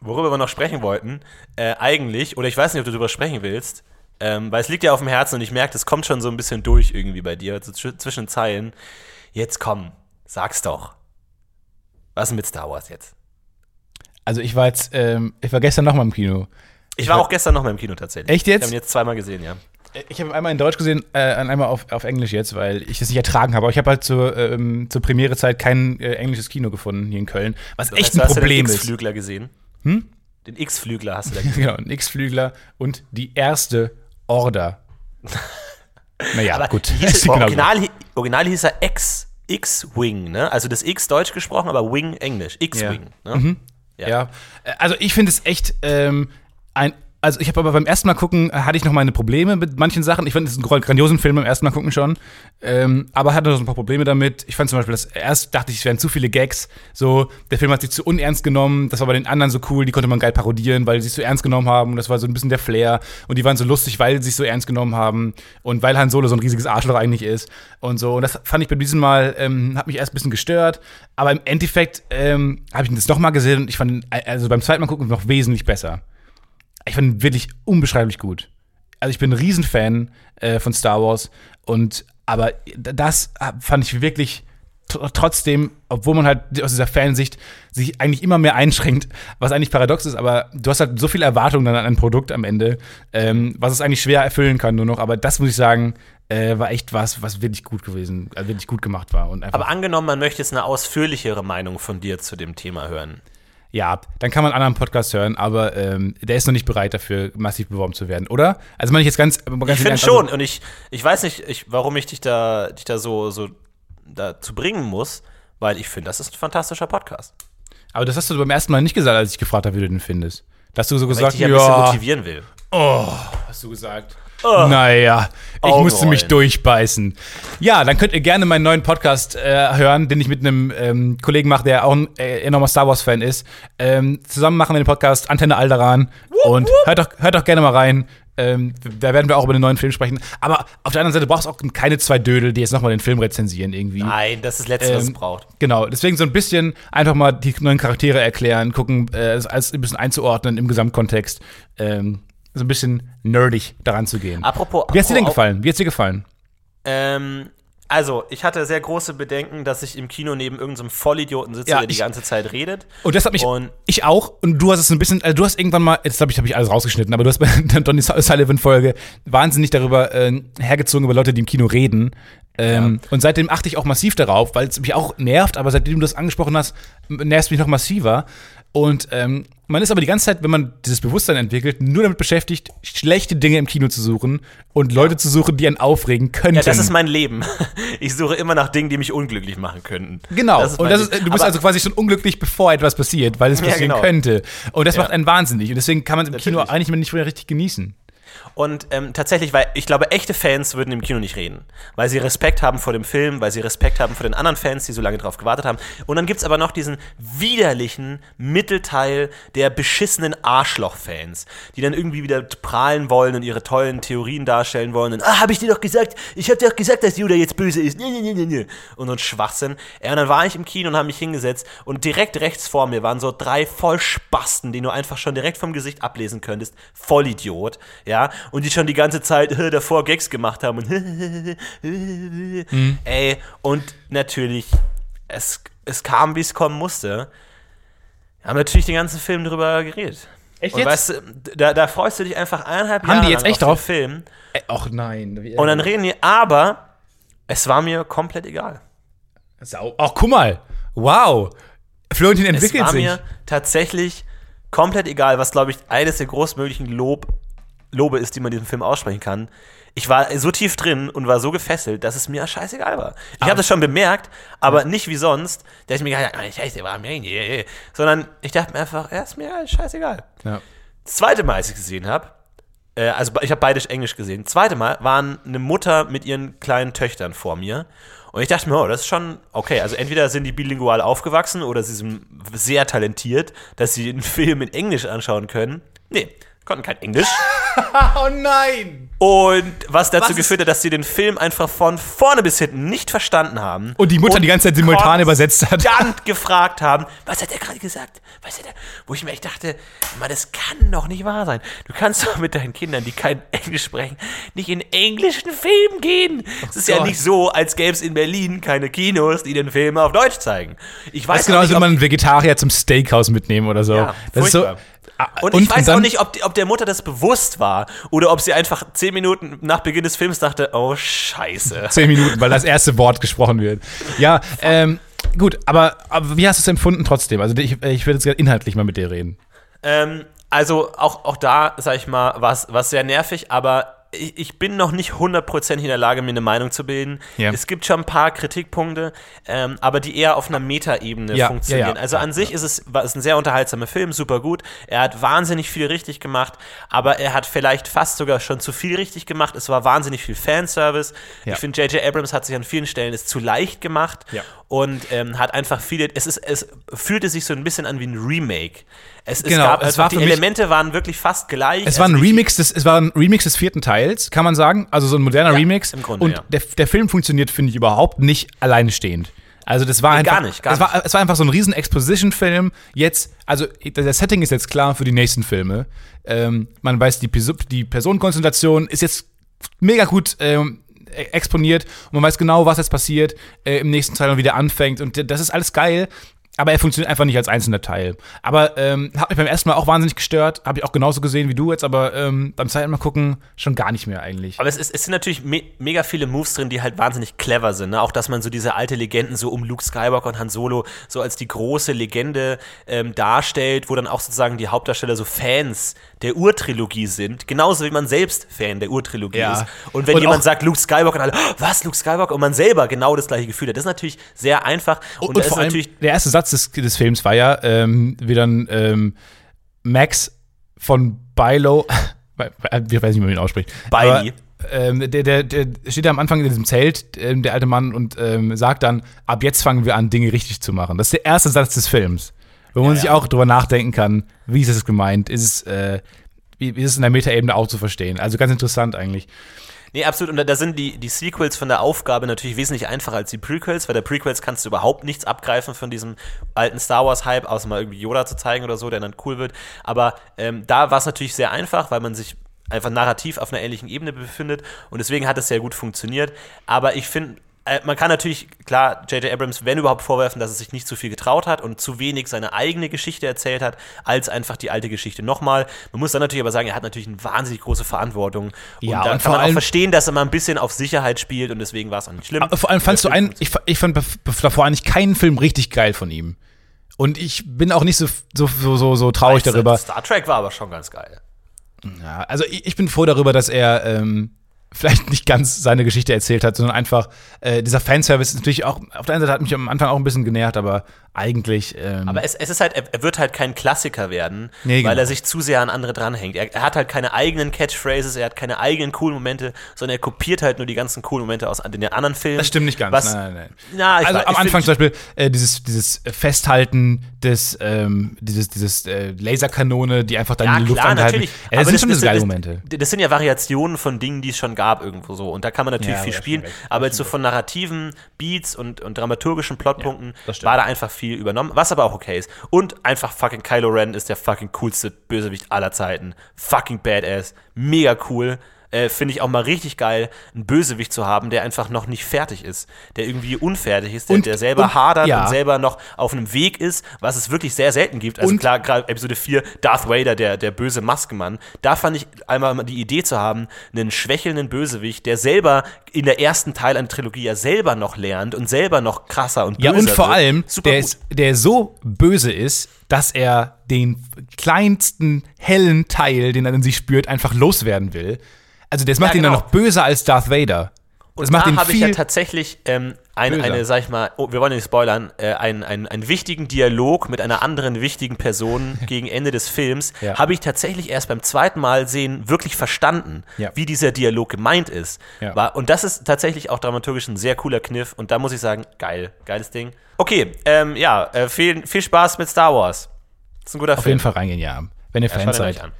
[SPEAKER 1] worüber wir noch sprechen wollten, äh, eigentlich, oder ich weiß nicht, ob du darüber sprechen willst, ähm, weil es liegt ja auf dem Herzen und ich merke, es kommt schon so ein bisschen durch irgendwie bei dir, so zw zwischen Zeilen. Jetzt komm, sag's doch. Was ist mit Star Wars jetzt?
[SPEAKER 2] Also ich war jetzt, ähm, ich war gestern nochmal im Kino.
[SPEAKER 1] Ich war auch gestern noch mal im Kino tatsächlich.
[SPEAKER 2] Echt jetzt?
[SPEAKER 1] Ich habe ihn jetzt zweimal gesehen, ja.
[SPEAKER 2] Ich habe ihn einmal in Deutsch gesehen, äh, einmal auf, auf Englisch jetzt, weil ich das nicht ertragen habe. Aber ich habe halt zur, ähm, zur Premierezeit kein äh, englisches Kino gefunden hier in Köln, was echt
[SPEAKER 1] Hast du-
[SPEAKER 2] ein
[SPEAKER 1] hast
[SPEAKER 2] Problem
[SPEAKER 1] du den
[SPEAKER 2] ist.
[SPEAKER 1] X-Flügler gesehen? Hm? Den X-Flügler hast du da gesehen.
[SPEAKER 2] Genau, ein X-Flügler und die erste Order. Naja,
[SPEAKER 1] Aber
[SPEAKER 2] gut.
[SPEAKER 1] hieß
[SPEAKER 2] Ist genau so.
[SPEAKER 1] original, hi- original hieß er X, X-Wing, ne? Also das X deutsch gesprochen, aber Wing englisch. X-Wing, ne? Ja.
[SPEAKER 2] Ja, Äh, also ich finde es echt ähm, ein. Also ich habe aber beim ersten Mal gucken, äh, hatte ich noch meine Probleme mit manchen Sachen. Ich fand es einen gro- grandiosen Film beim ersten Mal gucken schon. Ähm, aber hatte noch so ein paar Probleme damit. Ich fand zum Beispiel, dass erst dachte ich, es wären zu viele Gags. So, der Film hat sich zu unernst genommen. Das war bei den anderen so cool, die konnte man geil parodieren, weil sie sich so ernst genommen haben. Und das war so ein bisschen der Flair. Und die waren so lustig, weil sie sich so ernst genommen haben. Und weil Han Solo so ein riesiges Arschloch eigentlich ist. Und so. Und das fand ich bei diesem Mal, ähm, hat mich erst ein bisschen gestört. Aber im Endeffekt ähm, habe ich ihn das nochmal gesehen und ich fand äh, also beim zweiten Mal gucken noch wesentlich besser. Ich fand ihn wirklich unbeschreiblich gut. Also ich bin ein Riesenfan äh, von Star Wars und aber das fand ich wirklich tr- trotzdem, obwohl man halt aus dieser Fansicht sich eigentlich immer mehr einschränkt, was eigentlich paradox ist, aber du hast halt so viel Erwartung dann an ein Produkt am Ende, ähm, was es eigentlich schwer erfüllen kann nur noch. Aber das muss ich sagen, äh, war echt was, was wirklich gut gewesen, äh, wirklich gut gemacht war.
[SPEAKER 1] Aber angenommen, man möchte jetzt eine ausführlichere Meinung von dir zu dem Thema hören.
[SPEAKER 2] Ja, dann kann man einen anderen Podcast hören, aber ähm, der ist noch nicht bereit dafür, massiv beworben zu werden, oder? Also meine ich jetzt ganz, ganz
[SPEAKER 1] Ich finde schon.
[SPEAKER 2] Also,
[SPEAKER 1] Und ich, ich weiß nicht, ich, warum ich dich da, dich da so, so dazu bringen muss, weil ich finde, das ist ein fantastischer Podcast.
[SPEAKER 2] aber das hast du beim ersten Mal nicht gesagt, als ich gefragt habe, wie du den findest. Da hast du so
[SPEAKER 1] Weil
[SPEAKER 2] gesagt,
[SPEAKER 1] ich dich ein bisschen
[SPEAKER 2] ja,
[SPEAKER 1] motivieren will.
[SPEAKER 2] hast du gesagt. Naja, ich
[SPEAKER 1] Augenrollen.
[SPEAKER 2] musste mich durchbeißen. Ja, dann könnt ihr gerne meinen neuen Podcast äh, hören, den ich mit einem ähm, Kollegen mache, der auch ein äh, enormer Star Wars-Fan ist. Ähm, zusammen machen wir den Podcast Antenne Alderan. und hört doch, hört doch gerne mal rein. Ähm, da werden wir auch über den neuen Film sprechen. Aber auf der anderen Seite brauchst du auch keine zwei Dödel, die jetzt nochmal den Film rezensieren irgendwie.
[SPEAKER 1] Nein, das ist das Letzte, was es
[SPEAKER 2] Ähm,
[SPEAKER 1] braucht.
[SPEAKER 2] Genau, deswegen so ein bisschen einfach mal die neuen Charaktere erklären, gucken, äh, es alles ein bisschen einzuordnen im Gesamtkontext. Ähm, so ein bisschen nerdig daran zu gehen.
[SPEAKER 1] Apropos.
[SPEAKER 2] Wie hat's dir denn gefallen? Wie hat's dir gefallen?
[SPEAKER 1] Ähm, also, ich hatte sehr große Bedenken, dass ich im Kino neben irgendeinem Vollidioten sitze,
[SPEAKER 2] Ja,
[SPEAKER 1] der die
[SPEAKER 2] ich-
[SPEAKER 1] ganze Zeit redet.
[SPEAKER 2] Und das hat mich.
[SPEAKER 1] Und-
[SPEAKER 2] ich auch. Und du hast es ein bisschen. Also du hast irgendwann mal. Jetzt glaube ich, habe ich alles rausgeschnitten. Aber du hast bei der Donny Sullivan-Folge wahnsinnig darüber äh, hergezogen, über Leute, die im Kino reden. Ähm, Und seitdem achte ich auch massiv darauf, weil es mich auch nervt. Aber seitdem du das angesprochen hast, nervt es mich noch massiver. Und ähm, man ist aber die ganze Zeit, wenn man dieses Bewusstsein entwickelt, nur damit beschäftigt, schlechte Dinge im Kino zu suchen und Leute zu suchen, die einen aufregen könnten.
[SPEAKER 1] Ja, das ist mein Leben. Ich suche immer nach Dingen, die mich unglücklich machen könnten.
[SPEAKER 2] Genau.
[SPEAKER 1] Das
[SPEAKER 2] und das ist, du bist
[SPEAKER 1] Aber-
[SPEAKER 2] also quasi schon unglücklich, bevor etwas passiert, weil es
[SPEAKER 1] Ja,
[SPEAKER 2] passieren
[SPEAKER 1] genau.
[SPEAKER 2] könnte. Und das
[SPEAKER 1] Ja.
[SPEAKER 2] macht einen wahnsinnig. Und deswegen kann man es im Kino
[SPEAKER 1] Natürlich.
[SPEAKER 2] eigentlich nicht mehr richtig genießen.
[SPEAKER 1] Und ähm, tatsächlich, weil ich glaube, echte Fans würden im Kino nicht reden. Weil sie Respekt haben vor dem Film, weil sie Respekt haben vor den anderen Fans, die so lange drauf gewartet haben. Und dann gibt es aber noch diesen widerlichen Mittelteil der beschissenen Arschloch-Fans, die dann irgendwie wieder prahlen wollen und ihre tollen Theorien darstellen wollen. Und, ah, hab ich dir doch gesagt, ich hab dir doch gesagt, dass Yoda jetzt böse ist. Nee, nee, nee, nee. Und so ein Schwachsinn. Ja, und dann war ich im Kino und habe mich hingesetzt und direkt rechts vor mir waren so drei Vollspasten, die du einfach schon direkt vom Gesicht ablesen könntest. Vollidiot, ja. Und die schon die ganze Zeit äh, davor Gags gemacht haben und ey, und natürlich, es, es kam, wie es kommen musste. Wir haben natürlich den ganzen Film drüber geredet.
[SPEAKER 2] Echt
[SPEAKER 1] und
[SPEAKER 2] jetzt?
[SPEAKER 1] weißt du, da, da freust du dich einfach eineinhalb
[SPEAKER 2] Haben
[SPEAKER 1] Jahre
[SPEAKER 2] die jetzt
[SPEAKER 1] lang
[SPEAKER 2] echt
[SPEAKER 1] auf
[SPEAKER 2] drauf?
[SPEAKER 1] den Film.
[SPEAKER 2] Ach nein.
[SPEAKER 1] Und dann reden die, aber es war mir komplett egal.
[SPEAKER 2] Sau. Ach, guck mal. Wow. Florentin
[SPEAKER 1] Es
[SPEAKER 2] entwickelt
[SPEAKER 1] war
[SPEAKER 2] sich.
[SPEAKER 1] mir tatsächlich komplett egal, was, glaube ich, eines der großmöglichen Lob, Lobe ist, die man diesem Film aussprechen kann. Ich war so tief drin und war so gefesselt, dass es mir scheißegal war. Ich habe das schon bemerkt, aber nicht wie sonst, dass ich mir gedacht habe, scheiße, war mir, nee, nee. sondern ich dachte mir einfach, ja, ist mir scheißegal.
[SPEAKER 2] Ja.
[SPEAKER 1] Das zweite Mal, als ich gesehen habe, äh, also ich habe beide Englisch gesehen. Das zweite Mal waren eine Mutter mit ihren kleinen Töchtern vor mir. Und ich dachte mir, oh, das ist schon okay. Also entweder sind die bilingual aufgewachsen oder sie sind sehr talentiert, dass sie einen Film in Englisch anschauen können. Nee, konnten kein Englisch.
[SPEAKER 2] Oh nein.
[SPEAKER 1] Und was dazu
[SPEAKER 2] Was
[SPEAKER 1] geführt hat, dass sie den Film einfach von vorne bis hinten nicht verstanden haben.
[SPEAKER 2] Und die Mutter die ganze Zeit simultan übersetzt hat.
[SPEAKER 1] Konstant gefragt haben, was hat er gerade gesagt? Was hat er? Wo ich mir echt dachte, Mann, das kann doch nicht wahr sein. Du kannst doch mit deinen Kindern, die kein Englisch sprechen, nicht in englischen Film gehen. Es ist ja
[SPEAKER 2] Gott.
[SPEAKER 1] nicht so, als gäbe es in Berlin keine Kinos, die den Film auf Deutsch zeigen. Ich weiß
[SPEAKER 2] Das ist genau, als
[SPEAKER 1] ob-
[SPEAKER 2] man einen Vegetarier zum Steakhouse mitnehmen oder so.
[SPEAKER 1] Ja,
[SPEAKER 2] das ist so. Ah,
[SPEAKER 1] Und, ich weiß
[SPEAKER 2] dann-
[SPEAKER 1] auch nicht, ob, die, ob der Mutter das bewusst war oder ob sie einfach zehn Minuten nach Beginn des Films dachte, oh Scheiße.
[SPEAKER 2] Zehn Minuten, weil das erste Wort gesprochen wird. Ja, ähm, gut, aber, aber wie hast du es empfunden trotzdem? Also ich, ich will jetzt gerne inhaltlich mal mit dir reden.
[SPEAKER 1] Ähm, also auch, auch da, sag ich mal, war es sehr nervig, aber ich, bin noch nicht hundertprozentig in der Lage, mir eine Meinung zu bilden.
[SPEAKER 2] Ja.
[SPEAKER 1] Es gibt schon ein paar Kritikpunkte, ähm, aber die eher auf einer Metaebene
[SPEAKER 2] Ja,
[SPEAKER 1] funktionieren.
[SPEAKER 2] ja,
[SPEAKER 1] also an sich ist es war es ein sehr unterhaltsamer Film, super gut. Er hat wahnsinnig viel richtig gemacht, aber er hat vielleicht fast sogar schon zu viel richtig gemacht. Es war wahnsinnig viel Fanservice. Ich finde, J.J. Abrams hat sich an vielen Stellen es zu leicht gemacht und ähm, hat einfach viele. Es, ist, es fühlte sich so ein bisschen an wie ein Remake. Es, es
[SPEAKER 2] Genau,
[SPEAKER 1] gab
[SPEAKER 2] es war
[SPEAKER 1] die
[SPEAKER 2] mich-
[SPEAKER 1] Elemente waren wirklich fast gleich.
[SPEAKER 2] Es war
[SPEAKER 1] Also
[SPEAKER 2] ein
[SPEAKER 1] die-
[SPEAKER 2] Remix des, es war ein Remix des vierten Teils, kann man sagen. Also so ein moderner
[SPEAKER 1] Ja,
[SPEAKER 2] Remix.
[SPEAKER 1] im Grunde,
[SPEAKER 2] Und
[SPEAKER 1] ja.
[SPEAKER 2] der, der Film funktioniert, finde ich, überhaupt nicht alleinstehend. Also das war
[SPEAKER 1] Nee,
[SPEAKER 2] einfach,
[SPEAKER 1] gar nicht, gar
[SPEAKER 2] es, war, es war einfach so ein riesen Exposition-Film. Jetzt, also der Setting ist jetzt klar für die nächsten Filme. Ähm, man weiß, die, die Personenkonstellation ist jetzt mega gut ähm, äh, exponiert und man weiß genau, was jetzt passiert, äh, im nächsten Teil und wieder anfängt. Und das ist alles geil. Aber er funktioniert einfach nicht als einzelner Teil. Aber ähm, hat mich beim ersten Mal auch wahnsinnig gestört. Habe ich auch genauso gesehen wie du jetzt, aber ähm, beim zweiten Mal gucken schon gar nicht mehr eigentlich.
[SPEAKER 1] Aber es, ist, es sind natürlich me mega viele Moves drin, die halt wahnsinnig clever sind. Ne? Auch, dass man so diese alte Legenden so um Luke Skywalker und Han Solo so als die große Legende ähm, darstellt, wo dann auch sozusagen die Hauptdarsteller so Fans der Urtrilogie sind. Genauso wie man selbst Fan der Urtrilogie
[SPEAKER 2] Ja.
[SPEAKER 1] ist. Und wenn
[SPEAKER 2] Und
[SPEAKER 1] jemand sagt Luke Skywalker, und alle, "Oh, was, Luke Skywalker? Und man selber genau das gleiche Gefühl hat. Das ist natürlich sehr einfach. Und,
[SPEAKER 2] Und,
[SPEAKER 1] ist
[SPEAKER 2] vor allem, der erste Satz des, des Films war ja, ähm, wie dann ähm, Max von Bilo, ich weiß nicht, wie man ihn ausspricht.
[SPEAKER 1] Biley.
[SPEAKER 2] Ähm, der, der, der steht da am Anfang in diesem Zelt, ähm, der alte Mann, und ähm, sagt dann, ab jetzt fangen wir an, Dinge richtig zu machen. Das ist der erste Satz des Films. Wo man sich auch drüber nachdenken kann, wie ist es gemeint, ist es, äh, wie, ist es in der Metaebene auch zu verstehen. Also ganz interessant eigentlich.
[SPEAKER 1] Nee, absolut. Und da, da sind die, die Sequels von der Aufgabe natürlich wesentlich einfacher als die Prequels, weil der Prequels kannst du überhaupt nichts abgreifen von diesem alten Star Wars-Hype, außer mal irgendwie Yoda zu zeigen oder so, der dann cool wird. Aber ähm, da war es natürlich sehr einfach, weil man sich einfach narrativ auf einer ähnlichen Ebene befindet und deswegen hat es sehr gut funktioniert. Aber ich finde, äh, man kann natürlich, klar, J.J. Abrams, wenn überhaupt, vorwerfen, dass er sich nicht zu viel getraut hat und zu wenig seine eigene Geschichte erzählt hat, als einfach die alte Geschichte nochmal. Man muss dann natürlich aber sagen, er hat natürlich eine wahnsinnig große Verantwortung. Und
[SPEAKER 2] Ja,
[SPEAKER 1] da
[SPEAKER 2] und
[SPEAKER 1] kann
[SPEAKER 2] vor
[SPEAKER 1] man auch verstehen, dass er mal ein bisschen auf Sicherheit spielt und deswegen war es auch nicht schlimm.
[SPEAKER 2] Aber vor allem fandst du einen, ich, ich fand davor eigentlich keinen Film richtig geil von ihm. Und ich bin auch nicht so, so, so, so, so traurig darüber.
[SPEAKER 1] Star Trek war aber schon ganz geil.
[SPEAKER 2] Ja, also ich, ich bin froh darüber, dass er ähm, vielleicht nicht ganz seine Geschichte erzählt hat, sondern einfach äh, dieser Fanservice ist natürlich auch, auf der einen Seite hat mich am Anfang auch ein bisschen genervt, aber eigentlich. Ähm,
[SPEAKER 1] Aber es, es ist halt, er, wird halt kein Klassiker werden,
[SPEAKER 2] Nee,
[SPEAKER 1] weil
[SPEAKER 2] genau.
[SPEAKER 1] er sich zu sehr an andere dranhängt. Er, er hat halt keine eigenen Catchphrases, er hat keine eigenen coolen Momente, sondern er kopiert halt nur die ganzen coolen Momente aus den anderen Filmen.
[SPEAKER 2] das stimmt nicht ganz.
[SPEAKER 1] Was,
[SPEAKER 2] nein, nein, nein.
[SPEAKER 1] Na, ich
[SPEAKER 2] also
[SPEAKER 1] weiß-
[SPEAKER 2] am Anfang zum Beispiel äh, dieses, dieses Festhalten des, ähm, dieses, dieses äh, Laserkanone, die einfach dann
[SPEAKER 1] Ja,
[SPEAKER 2] in die Luft
[SPEAKER 1] klar,
[SPEAKER 2] anhalten.
[SPEAKER 1] natürlich.
[SPEAKER 2] Ja, das
[SPEAKER 1] Aber
[SPEAKER 2] sind schon diese geile
[SPEAKER 1] das,
[SPEAKER 2] Momente.
[SPEAKER 1] Das sind ja Variationen von Dingen, die es schon gab irgendwo so. Und da kann man natürlich
[SPEAKER 2] Ja,
[SPEAKER 1] viel spielen. aber jetzt so von narrativen Beats und, und dramaturgischen Plotpunkten
[SPEAKER 2] stimmt.
[SPEAKER 1] war da einfach viel übernommen, was aber auch okay ist. Und einfach fucking Kylo Ren ist der fucking coolste Bösewicht aller Zeiten. Fucking badass. Mega cool. Äh, Finde ich auch mal richtig geil, einen Bösewicht zu haben, der einfach noch nicht fertig ist, der irgendwie unfertig ist, der,
[SPEAKER 2] Und-
[SPEAKER 1] der selber
[SPEAKER 2] und-
[SPEAKER 1] hadert
[SPEAKER 2] ja.
[SPEAKER 1] und selber noch auf einem Weg ist, was es wirklich sehr selten gibt. Also
[SPEAKER 2] Und-
[SPEAKER 1] klar, gerade Episode 4, Darth Vader, der, der böse Maskenmann, da fand ich einmal mal die Idee zu haben, einen schwächelnden Bösewicht, der selber in der ersten Teil einer Trilogie ja selber noch lernt und selber noch krasser und böser
[SPEAKER 2] Ja, und vor
[SPEAKER 1] wird.
[SPEAKER 2] allem,
[SPEAKER 1] Super
[SPEAKER 2] der, ist, der so böse ist, dass er den kleinsten hellen Teil, den er in sich spürt, einfach loswerden will. Also das macht
[SPEAKER 1] Ja,
[SPEAKER 2] ihn dann
[SPEAKER 1] genau.
[SPEAKER 2] noch böser als Darth Vader. Das
[SPEAKER 1] Und
[SPEAKER 2] macht
[SPEAKER 1] da habe ich ja tatsächlich ähm, eine,
[SPEAKER 2] böser.
[SPEAKER 1] eine, sag ich mal, oh, wir wollen nicht spoilern, äh, einen, einen, einen wichtigen Dialog mit einer anderen wichtigen Person gegen Ende des Films,
[SPEAKER 2] Ja.
[SPEAKER 1] habe ich tatsächlich erst beim zweiten Mal sehen wirklich verstanden,
[SPEAKER 2] Ja.
[SPEAKER 1] wie dieser Dialog gemeint ist.
[SPEAKER 2] Ja.
[SPEAKER 1] War, und das ist tatsächlich auch dramaturgisch ein sehr cooler Kniff und da muss ich sagen, geil, geiles Ding. Okay, ähm, ja, äh, viel, viel Spaß mit Star Wars. Das ist ein guter
[SPEAKER 2] auf
[SPEAKER 1] Film.
[SPEAKER 2] jeden Fall reingehen, ja. Wenn ihr Fans seid.
[SPEAKER 1] an.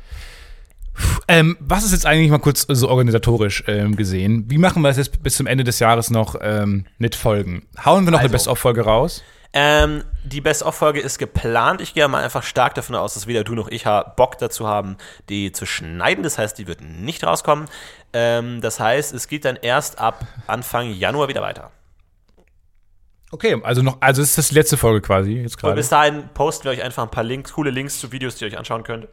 [SPEAKER 2] Ähm, was ist jetzt eigentlich mal kurz so organisatorisch ähm, gesehen? Wie machen wir das jetzt bis zum Ende des Jahres noch ähm, mit Folgen? Hauen wir noch eine
[SPEAKER 1] Also.
[SPEAKER 2] Best-of-Folge raus?
[SPEAKER 1] Ähm, die Best-of-Folge ist geplant. Ich gehe mal einfach stark davon aus, dass weder du noch ich Bock dazu haben, die zu schneiden. Das heißt, die wird nicht rauskommen. Ähm, das heißt, es geht dann erst ab Anfang Januar wieder weiter.
[SPEAKER 2] Okay, also noch, also ist das die letzte Folge quasi jetzt gerade.
[SPEAKER 1] bis dahin posten wir euch einfach ein paar Links, coole Links zu Videos, die ihr euch anschauen könnt,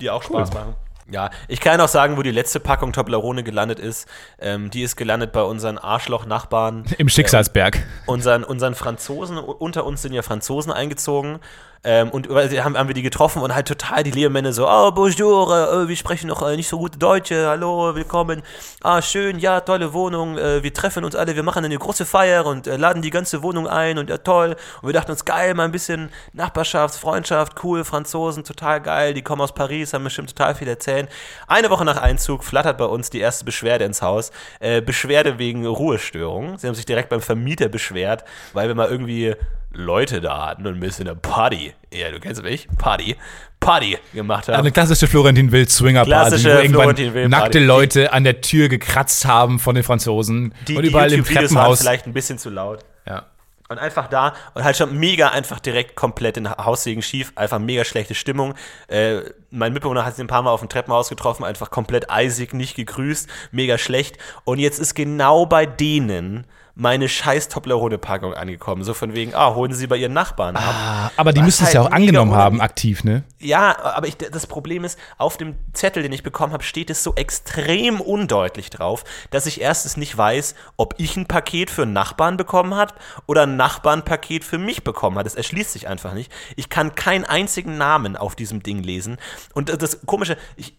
[SPEAKER 1] die auch Spaß machen. Ja, ich kann auch sagen, wo die letzte Packung Toblerone gelandet ist. Ähm, die ist gelandet bei unseren Arschloch-Nachbarn.
[SPEAKER 2] Im Schicksalsberg.
[SPEAKER 1] unseren, unseren Franzosen, unter uns sind ja Franzosen eingezogen. Ähm, und haben, haben wir die getroffen und halt total die Lehrmänner so, oh, bonjour, äh, wir sprechen noch äh, nicht so gute Deutsche, hallo, willkommen. Ah, schön, ja, tolle Wohnung, äh, wir treffen uns alle, wir machen eine große Feier und äh, laden die ganze Wohnung ein und ja, toll. Und wir dachten uns, geil, mal ein bisschen Nachbarschaft, Freundschaft, cool, Franzosen, total geil, die kommen aus Paris, haben bestimmt total viel erzählen. Eine Woche nach Einzug flattert bei uns die erste Beschwerde ins Haus. Äh, Beschwerde wegen Ruhestörung. Sie haben sich direkt beim Vermieter beschwert, weil wir mal irgendwie Leute da hatten und ein bisschen eine Party, ja, du kennst mich, Party, Party gemacht haben.
[SPEAKER 2] Eine klassische Florentin Will Swinger Party,
[SPEAKER 1] Klassische
[SPEAKER 2] wo irgendwann
[SPEAKER 1] Florentin Party.
[SPEAKER 2] nackte Leute an der Tür gekratzt haben von den Franzosen
[SPEAKER 1] die
[SPEAKER 2] und
[SPEAKER 1] die
[SPEAKER 2] überall im
[SPEAKER 1] YouTube-Videos waren
[SPEAKER 2] Treppenhaus.
[SPEAKER 1] vielleicht ein bisschen zu laut.
[SPEAKER 2] Ja.
[SPEAKER 1] Und einfach da und halt schon mega einfach direkt komplett in Haussegen schief, einfach mega schlechte Stimmung. Äh, mein Mitbewohner hat sich ein paar Mal auf dem Treppenhaus getroffen, einfach komplett eisig, nicht gegrüßt, mega schlecht. Und jetzt ist genau bei denen meine scheiß Toblerone-Packung angekommen. So von wegen, ah, holen Sie bei Ihren Nachbarn ab.
[SPEAKER 2] Ah, aber die müssen es
[SPEAKER 1] halt
[SPEAKER 2] ja auch angenommen haben, aktiv, ne?
[SPEAKER 1] Ja, aber ich, das Problem ist, auf dem Zettel, den ich bekommen habe, steht es so extrem undeutlich drauf, dass ich erstens nicht weiß, ob ich ein Paket für einen Nachbarn bekommen habe oder ein Nachbar ein Paket für mich bekommen hat. Das erschließt sich einfach nicht. Ich kann keinen einzigen Namen auf diesem Ding lesen. Und das- Komische, ich,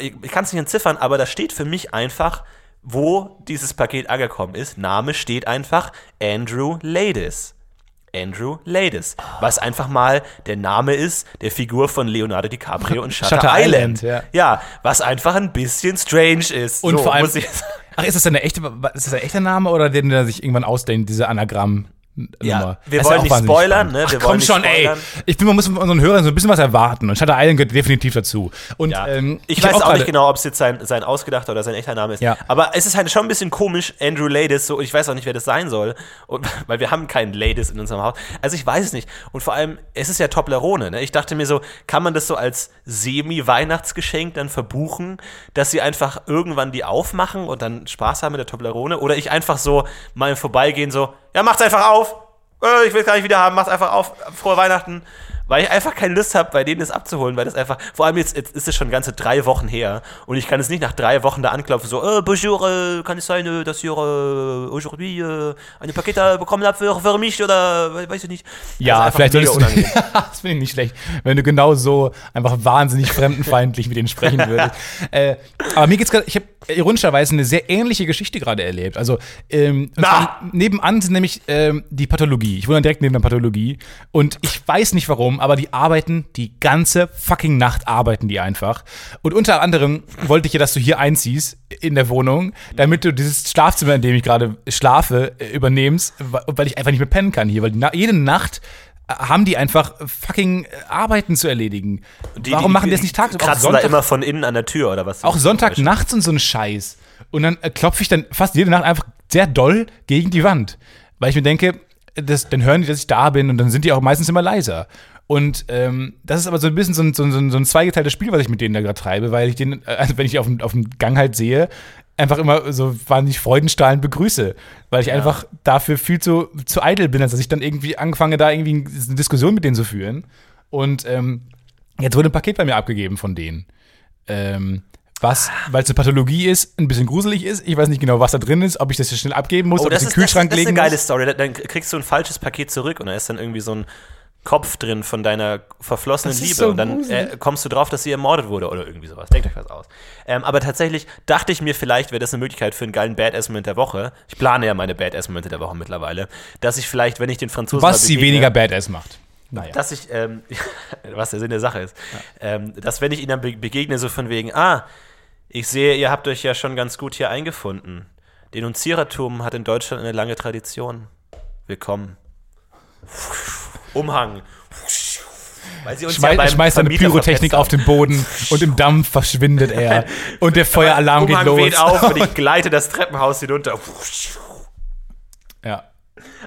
[SPEAKER 1] äh, ich kann es nicht entziffern, aber da steht für mich einfach, wo dieses Paket angekommen ist. Name steht einfach Andrew Ladies. Andrew Ladies, was einfach mal der Name ist der Figur von Leonardo DiCaprio und Shutter,
[SPEAKER 2] Shutter
[SPEAKER 1] Island.
[SPEAKER 2] Island, ja.
[SPEAKER 1] was einfach ein bisschen strange ist.
[SPEAKER 2] Und
[SPEAKER 1] so,
[SPEAKER 2] vor allem, ach, ist das eine echte, ist das ein echter Name oder den der sich irgendwann ausdenkt, diese Anagramm?
[SPEAKER 1] Ja, wir wollen
[SPEAKER 2] auch
[SPEAKER 1] nicht spoilern,
[SPEAKER 2] spannend.
[SPEAKER 1] ne? Wir
[SPEAKER 2] Ach, komm schon,
[SPEAKER 1] spoilern.
[SPEAKER 2] ey. Ich bin, man muss von unseren Hörern so ein bisschen was erwarten. Und Shutter Island gehört definitiv dazu. Und
[SPEAKER 1] Ja.
[SPEAKER 2] ähm,
[SPEAKER 1] ich,
[SPEAKER 2] hab
[SPEAKER 1] weiß auch,
[SPEAKER 2] gerade-
[SPEAKER 1] nicht genau, ob es jetzt sein, sein ausgedachter oder sein echter Name ist.
[SPEAKER 2] Ja.
[SPEAKER 1] Aber es ist halt schon ein bisschen komisch, Andrew Ladies, so, ich weiß auch nicht, wer das sein soll. Und, weil wir haben keinen Ladies in unserem Haus. Also ich weiß es nicht. Und vor allem, es ist ja Toblerone. Ne? Ich dachte mir so, kann man das so als Semi-Weihnachtsgeschenk dann verbuchen, dass sie einfach irgendwann die aufmachen und dann Spaß haben mit der Toblerone? Oder ich einfach so mal Vorbeigehen so, ja, macht's einfach auf. Äh, ich will es gar nicht wieder haben, macht's einfach auf. Frohe Weihnachten. Weil ich einfach keine Lust habe, bei denen das abzuholen, weil das einfach, vor allem jetzt, jetzt ist es schon ganze drei Wochen her und ich kann es nicht nach drei Wochen da anklopfen, so, äh, bonjour, äh, kann es sein, äh, dass ihr äh, aujourd'hui äh, eine Pakete bekommen habt für, für mich oder we- weiß ich nicht. Ist
[SPEAKER 2] Ja, vielleicht solltest du. das finde ich nicht schlecht, wenn du genau so einfach wahnsinnig fremdenfeindlich mit denen sprechen würdest. äh, aber mir geht's gerade, ich habe ironischerweise eine sehr ähnliche Geschichte gerade erlebt. Also ähm, nebenan sind nämlich ähm, die Pathologie. Ich wohne direkt neben der Pathologie und ich weiß nicht warum, aber die arbeiten die ganze fucking Nacht arbeiten die einfach. Und unter anderem wollte ich ja, dass du hier einziehst in der Wohnung, damit du dieses Schlafzimmer, in dem ich gerade schlafe, äh, übernimmst, weil ich einfach nicht mehr pennen kann hier, weil die na jede Nacht äh, haben die einfach fucking äh, Arbeiten zu erledigen.
[SPEAKER 1] Die-
[SPEAKER 2] Warum
[SPEAKER 1] die-
[SPEAKER 2] machen die das nicht tagsüber? Auch
[SPEAKER 1] Kratzen
[SPEAKER 2] Sonntag,
[SPEAKER 1] da immer von innen an der Tür oder was?
[SPEAKER 2] auch Sonntag nachts und so ein Scheiß. Und dann klopfe ich dann fast jede Nacht einfach sehr doll gegen die Wand. Weil ich mir denke, das, dann hören die, dass ich da bin und dann sind die auch meistens immer leiser. Und ähm, das ist aber so ein bisschen so ein, so ein, so ein zweigeteiltes Spiel, was ich mit denen da gerade treibe, weil ich den, äh, also wenn ich auf dem, auf dem Gang halt sehe, einfach immer so wahnsinnig freudenstrahlend begrüße. Weil ich einfach dafür viel zu, zu eitel bin, als dass ich dann irgendwie angefange, da irgendwie eine Diskussion mit denen zu führen. Und ähm, jetzt wurde ein Paket bei mir abgegeben von denen. Ähm, was, weil es eine Pathologie ist, ein bisschen gruselig ist. Ich weiß nicht genau, was da drin ist, ob ich das jetzt schnell abgeben muss,
[SPEAKER 1] Oh,
[SPEAKER 2] ob ich
[SPEAKER 1] das
[SPEAKER 2] es in
[SPEAKER 1] ist,
[SPEAKER 2] den
[SPEAKER 1] das,
[SPEAKER 2] Kühlschrank
[SPEAKER 1] das ist eine
[SPEAKER 2] legen
[SPEAKER 1] geile
[SPEAKER 2] muss.
[SPEAKER 1] Story. Dann- Dann kriegst du ein falsches Paket zurück und da ist dann irgendwie so ein Kopf drin von deiner verflossenen Liebe.
[SPEAKER 2] so
[SPEAKER 1] und dann äh, kommst du drauf, dass sie ermordet wurde oder irgendwie sowas. Denkt euch was aus. Ähm, aber tatsächlich dachte ich mir, vielleicht wäre das eine Möglichkeit für einen geilen Badass-Moment der Woche. Ich plane ja meine Badass-Momente der Woche mittlerweile. Dass ich vielleicht, wenn ich den Franzosen
[SPEAKER 2] Was
[SPEAKER 1] mal
[SPEAKER 2] sie weniger Badass macht. Naja.
[SPEAKER 1] dass ich, ähm, was der Sinn der Sache ist, ähm, dass wenn ich ihnen dann be begegne, so von wegen, ah, ich sehe, ihr habt euch ja schon ganz gut hier eingefunden. Denunzierertum hat in Deutschland eine lange Tradition. Willkommen. Umhang. Weil sie uns
[SPEAKER 2] Schmeiß,
[SPEAKER 1] beim
[SPEAKER 2] schmeißt eine Pyrotechnik auf den Boden und im Dampf verschwindet er. Und der Feueralarm geht los.
[SPEAKER 1] weht auf und ich gleite das Treppenhaus hinunter.
[SPEAKER 2] Ja.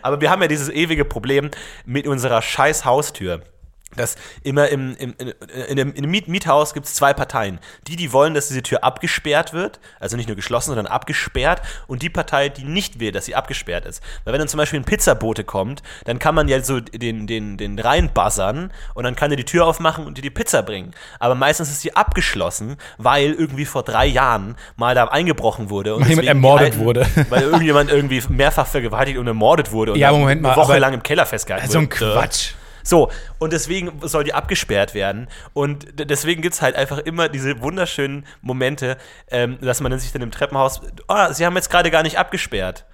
[SPEAKER 1] Aber wir haben ja dieses ewige Problem mit unserer scheiß Haustür. Dass immer im, im, in, in dem, in dem Miet Miethaus gibt es zwei Parteien. Die, die wollen, dass diese Tür abgesperrt wird, also nicht nur geschlossen, sondern abgesperrt, und die Partei, die nicht will, dass sie abgesperrt ist. Weil wenn dann zum Beispiel ein Pizzabote kommt, dann kann man ja so den, den, den reinbuzzern und dann kann er die Tür aufmachen und dir die Pizza bringen. Aber meistens ist sie abgeschlossen, weil irgendwie vor drei Jahren mal da eingebrochen wurde. Und
[SPEAKER 2] jemand ermordet wurde.
[SPEAKER 1] Weil irgendjemand irgendwie mehrfach vergewaltigt und ermordet wurde und
[SPEAKER 2] Ja, Moment mal,
[SPEAKER 1] eine Woche lang im Keller festgehalten
[SPEAKER 2] So ein
[SPEAKER 1] wurde.
[SPEAKER 2] Quatsch.
[SPEAKER 1] So, und deswegen soll die abgesperrt werden. Und deswegen gibt es halt einfach immer diese wunderschönen Momente, ähm, dass man sich dann im Treppenhaus, oh, sie haben jetzt gerade gar nicht abgesperrt.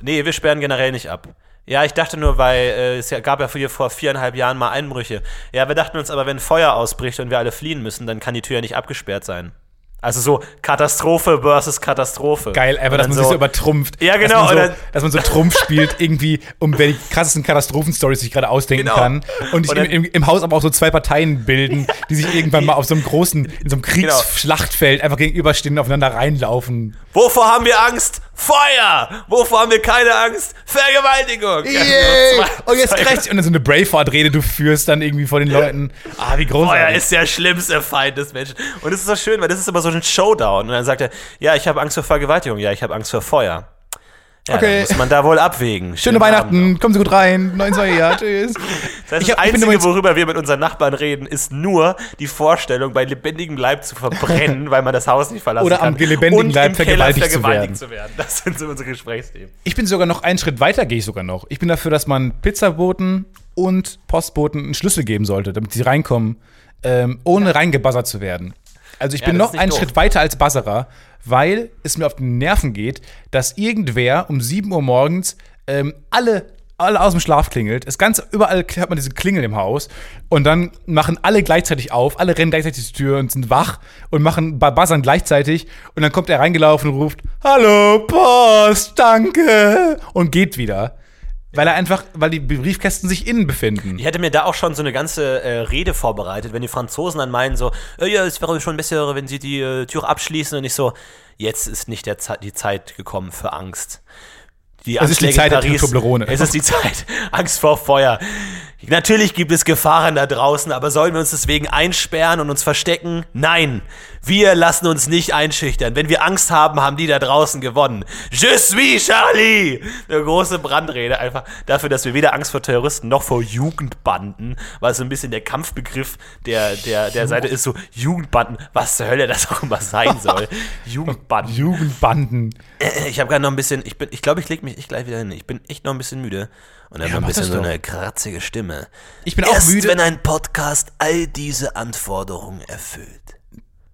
[SPEAKER 1] Nee, wir sperren generell nicht ab. Ja, ich dachte nur, weil äh, es gab ja hier vor viereinhalb Jahren mal Einbrüche. Ja, wir dachten uns aber, wenn Feuer ausbricht und wir alle fliehen müssen, dann kann die Tür ja nicht abgesperrt sein. Also so Katastrophe versus Katastrophe.
[SPEAKER 2] Geil, einfach, dass man sich so übertrumpft.
[SPEAKER 1] Ja,
[SPEAKER 2] Dass
[SPEAKER 1] genau,
[SPEAKER 2] man so,
[SPEAKER 1] dann-
[SPEAKER 2] dass man so Trumpf spielt, irgendwie, um wer die krassesten Katastrophenstories sich gerade ausdenken
[SPEAKER 1] Genau.
[SPEAKER 2] kann. Und sich
[SPEAKER 1] Und dann-
[SPEAKER 2] im, im, Haus aber auch so zwei Parteien bilden, die sich irgendwann mal auf so einem großen, in so einem
[SPEAKER 1] Genau.
[SPEAKER 2] Kriegsschlachtfeld einfach gegenüberstehen und aufeinander reinlaufen.
[SPEAKER 1] Wovor haben wir Angst? Feuer! Wovor haben wir keine Angst? Vergewaltigung!
[SPEAKER 2] Yay!
[SPEAKER 1] So
[SPEAKER 2] Und jetzt rechts und dann so eine Braveheart-Rede du führst dann irgendwie vor den Leuten. Ah, wie
[SPEAKER 1] Feuer
[SPEAKER 2] großartig.
[SPEAKER 1] ist der schlimmste Feind des Menschen. Und es ist so schön, weil das ist immer so ein Showdown. Und dann sagt er, ja, ich habe Angst vor Vergewaltigung, ja, ich habe Angst vor Feuer. Ja,
[SPEAKER 2] Okay.
[SPEAKER 1] muss man da wohl abwägen.
[SPEAKER 2] Schöne
[SPEAKER 1] Schönen
[SPEAKER 2] Weihnachten, kommen Sie gut rein. Neuen Jahr, tschüss.
[SPEAKER 1] Das, heißt,
[SPEAKER 2] Ich
[SPEAKER 1] das Einzige, worüber wir mit unseren Nachbarn reden, ist nur die Vorstellung, bei lebendigem Leib zu verbrennen, weil man das Haus nicht verlassen
[SPEAKER 2] Oder
[SPEAKER 1] kann.
[SPEAKER 2] am lebendigen Leib
[SPEAKER 1] Keller
[SPEAKER 2] vergewaltigt zu
[SPEAKER 1] vergewaltigt zu werden. Das sind so unsere Gesprächsthemen.
[SPEAKER 2] Ich bin sogar noch einen Schritt weiter, gehe ich sogar noch. Ich bin dafür, dass man Pizzaboten und Postboten einen Schlüssel geben sollte, damit sie reinkommen, ähm, ohne reingebuzzert zu werden. Also ich
[SPEAKER 1] Ja,
[SPEAKER 2] bin noch einen
[SPEAKER 1] doof.
[SPEAKER 2] Schritt weiter als Buzzerer, weil es mir auf die Nerven geht, dass irgendwer um 7 Uhr morgens ähm, alle, alle aus dem Schlaf klingelt. Das Ganze, überall hat man diese Klingel im Haus und dann machen alle gleichzeitig auf, alle rennen gleichzeitig die Tür und sind wach und machen bu- buzzern gleichzeitig und dann kommt er reingelaufen und ruft, Hallo, Post, danke und geht wieder. Weil er einfach, weil die Briefkästen sich innen befinden.
[SPEAKER 1] Ich hätte mir da auch schon so eine ganze äh, Rede vorbereitet, wenn die Franzosen dann meinen so, äh, ja, es wäre schon besser, wenn sie die äh, Tür abschließen und ich so, jetzt ist nicht der Ze die Zeit gekommen für Angst. Die
[SPEAKER 2] Es ist die Zeit
[SPEAKER 1] in
[SPEAKER 2] der
[SPEAKER 1] Paris,
[SPEAKER 2] Toblerone.
[SPEAKER 1] Es ist die Zeit. Angst vor Feuer. Natürlich gibt es Gefahren da draußen, aber sollen wir uns deswegen einsperren und uns verstecken? Nein. Wir lassen uns nicht einschüchtern. Wenn wir Angst haben, haben die da draußen gewonnen. Je suis Charlie! Eine große Brandrede einfach dafür, dass wir weder Angst vor Terroristen noch vor Jugendbanden, weil so ein bisschen der Kampfbegriff der, der, der Seite ist so Jugendbanden, was zur Hölle das auch immer sein soll. Jugendbanden.
[SPEAKER 2] Jugendbanden.
[SPEAKER 1] Ich habe gerade noch ein bisschen, ich bin, ich glaube, ich lege mich echt gleich wieder hin. Ich bin echt noch ein bisschen müde und habe
[SPEAKER 2] Ja,
[SPEAKER 1] ein bisschen so eine kratzige Stimme.
[SPEAKER 2] Ich bin auch
[SPEAKER 1] Erst
[SPEAKER 2] müde.
[SPEAKER 1] wenn ein Podcast all diese Anforderungen erfüllt,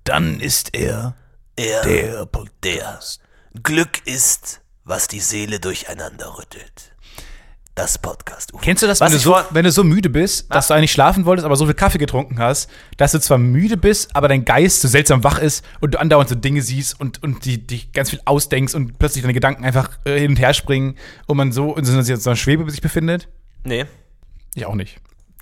[SPEAKER 2] Dann ist er
[SPEAKER 1] er
[SPEAKER 2] der
[SPEAKER 1] der Glück ist, was die Seele durcheinander rüttelt. Das Podcast. -UFO.
[SPEAKER 2] Kennst du das, wenn du, so, wenn du so müde bist, dass du eigentlich schlafen wolltest, aber so viel Kaffee getrunken hast, dass du zwar müde bist, aber dein Geist so seltsam wach ist und du andauernd so Dinge siehst und, und die, dich ganz viel ausdenkst und plötzlich deine Gedanken einfach äh, hin und her springen und man so in so einer, so einer Schwebe sich befindet?
[SPEAKER 1] Nee.
[SPEAKER 2] Ich auch nicht.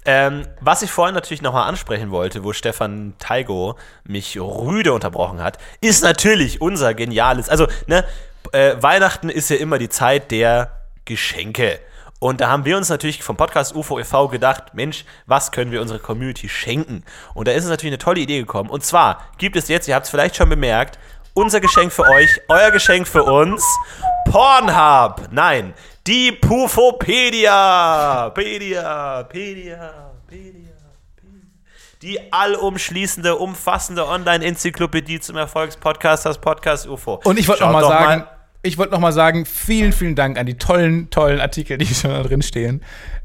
[SPEAKER 1] Ähm, was ich vorhin natürlich nochmal ansprechen wollte, wo Stefan Taigo mich rüde unterbrochen hat, ist natürlich unser geniales. Also, ne, äh, Weihnachten ist ja immer die Zeit der Geschenke. Und da haben wir uns natürlich vom Podcast UFO e.V. gedacht, Mensch, was können wir unserer Community schenken? Und da ist es natürlich eine tolle Idee gekommen. Und zwar gibt es jetzt, ihr habt es vielleicht schon bemerkt, unser Geschenk für euch, euer Geschenk für uns, Pornhub. Nein, die Pufopedia. Pedia, Pedia, Pedia. Die allumschließende, umfassende Online-Enzyklopädie zum Erfolgspodcast, das Podcast UFO.
[SPEAKER 2] Und ich wollte
[SPEAKER 1] Schaut
[SPEAKER 2] noch mal sagen, ich wollte noch mal sagen, vielen, vielen Dank an die tollen, tollen Artikel, die schon da drin stehen.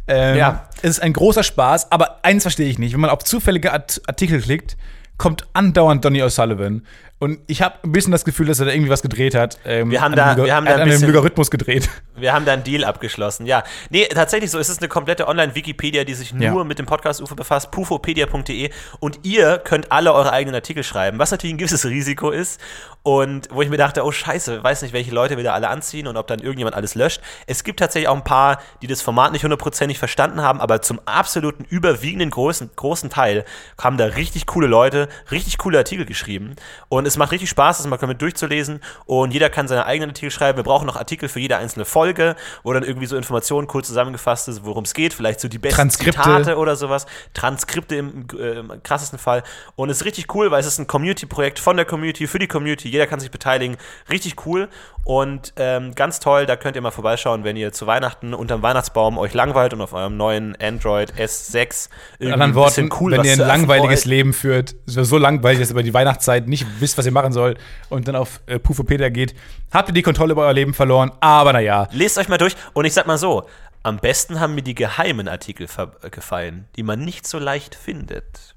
[SPEAKER 2] Ähm,
[SPEAKER 1] Ja.
[SPEAKER 2] Es ist ein großer Spaß, aber eins verstehe ich nicht. Wenn man auf zufällige Art Artikel klickt, kommt andauernd Donny O'Sullivan. Und ich habe ein bisschen das Gefühl, dass er da irgendwie was gedreht hat. Ähm,
[SPEAKER 1] Wir haben da- wir haben da ein bisschen-
[SPEAKER 2] Logarithmus gedreht.
[SPEAKER 1] Wir haben da einen Deal abgeschlossen, ja. Nee, tatsächlich so. Es ist eine komplette Online-Wikipedia, die sich nur
[SPEAKER 2] Ja.
[SPEAKER 1] mit dem Podcast UFO befasst, pufopedia.de. Und ihr könnt alle eure eigenen Artikel schreiben, was natürlich ein gewisses Risiko ist. Und wo ich mir dachte, oh Scheiße, weiß nicht, welche Leute wir da alle anziehen und ob dann irgendjemand alles löscht. Es gibt tatsächlich auch ein paar, die das Format nicht hundertprozentig verstanden haben, aber zum absoluten überwiegenden großen, großen Teil haben da richtig coole Leute, richtig coole Artikel geschrieben. Und es macht richtig Spaß, das mal mit durchzulesen. Und jeder kann seine eigenen Artikel schreiben. Wir brauchen noch Artikel für jede einzelne Folge, wo dann irgendwie so Informationen kurz zusammengefasst ist, worum es geht. Vielleicht so die besten
[SPEAKER 2] Transkripte.
[SPEAKER 1] Zitate oder sowas. Transkripte im, äh, im krassesten Fall. Und es ist richtig cool, weil es ist ein Community-Projekt von der Community, für die Community. Jeder kann sich beteiligen. Richtig cool. Und ähm, ganz toll, da könnt ihr mal vorbeischauen, wenn ihr zu Weihnachten unterm Weihnachtsbaum euch langweilt und auf eurem neuen Android S6
[SPEAKER 2] In
[SPEAKER 1] irgendwie ein bisschen
[SPEAKER 2] Worten,
[SPEAKER 1] cool
[SPEAKER 2] wenn ihr ein langweiliges. Leben führt, so langweilig, dass ihr über die Weihnachtszeit nicht wisst, was ihr machen sollt und dann auf äh, Pufopedia geht, habt ihr die Kontrolle über euer Leben verloren. Aber naja,
[SPEAKER 1] Lest euch mal durch und ich sag mal so, am besten haben mir die geheimen Artikel äh, gefallen, die man nicht so leicht findet.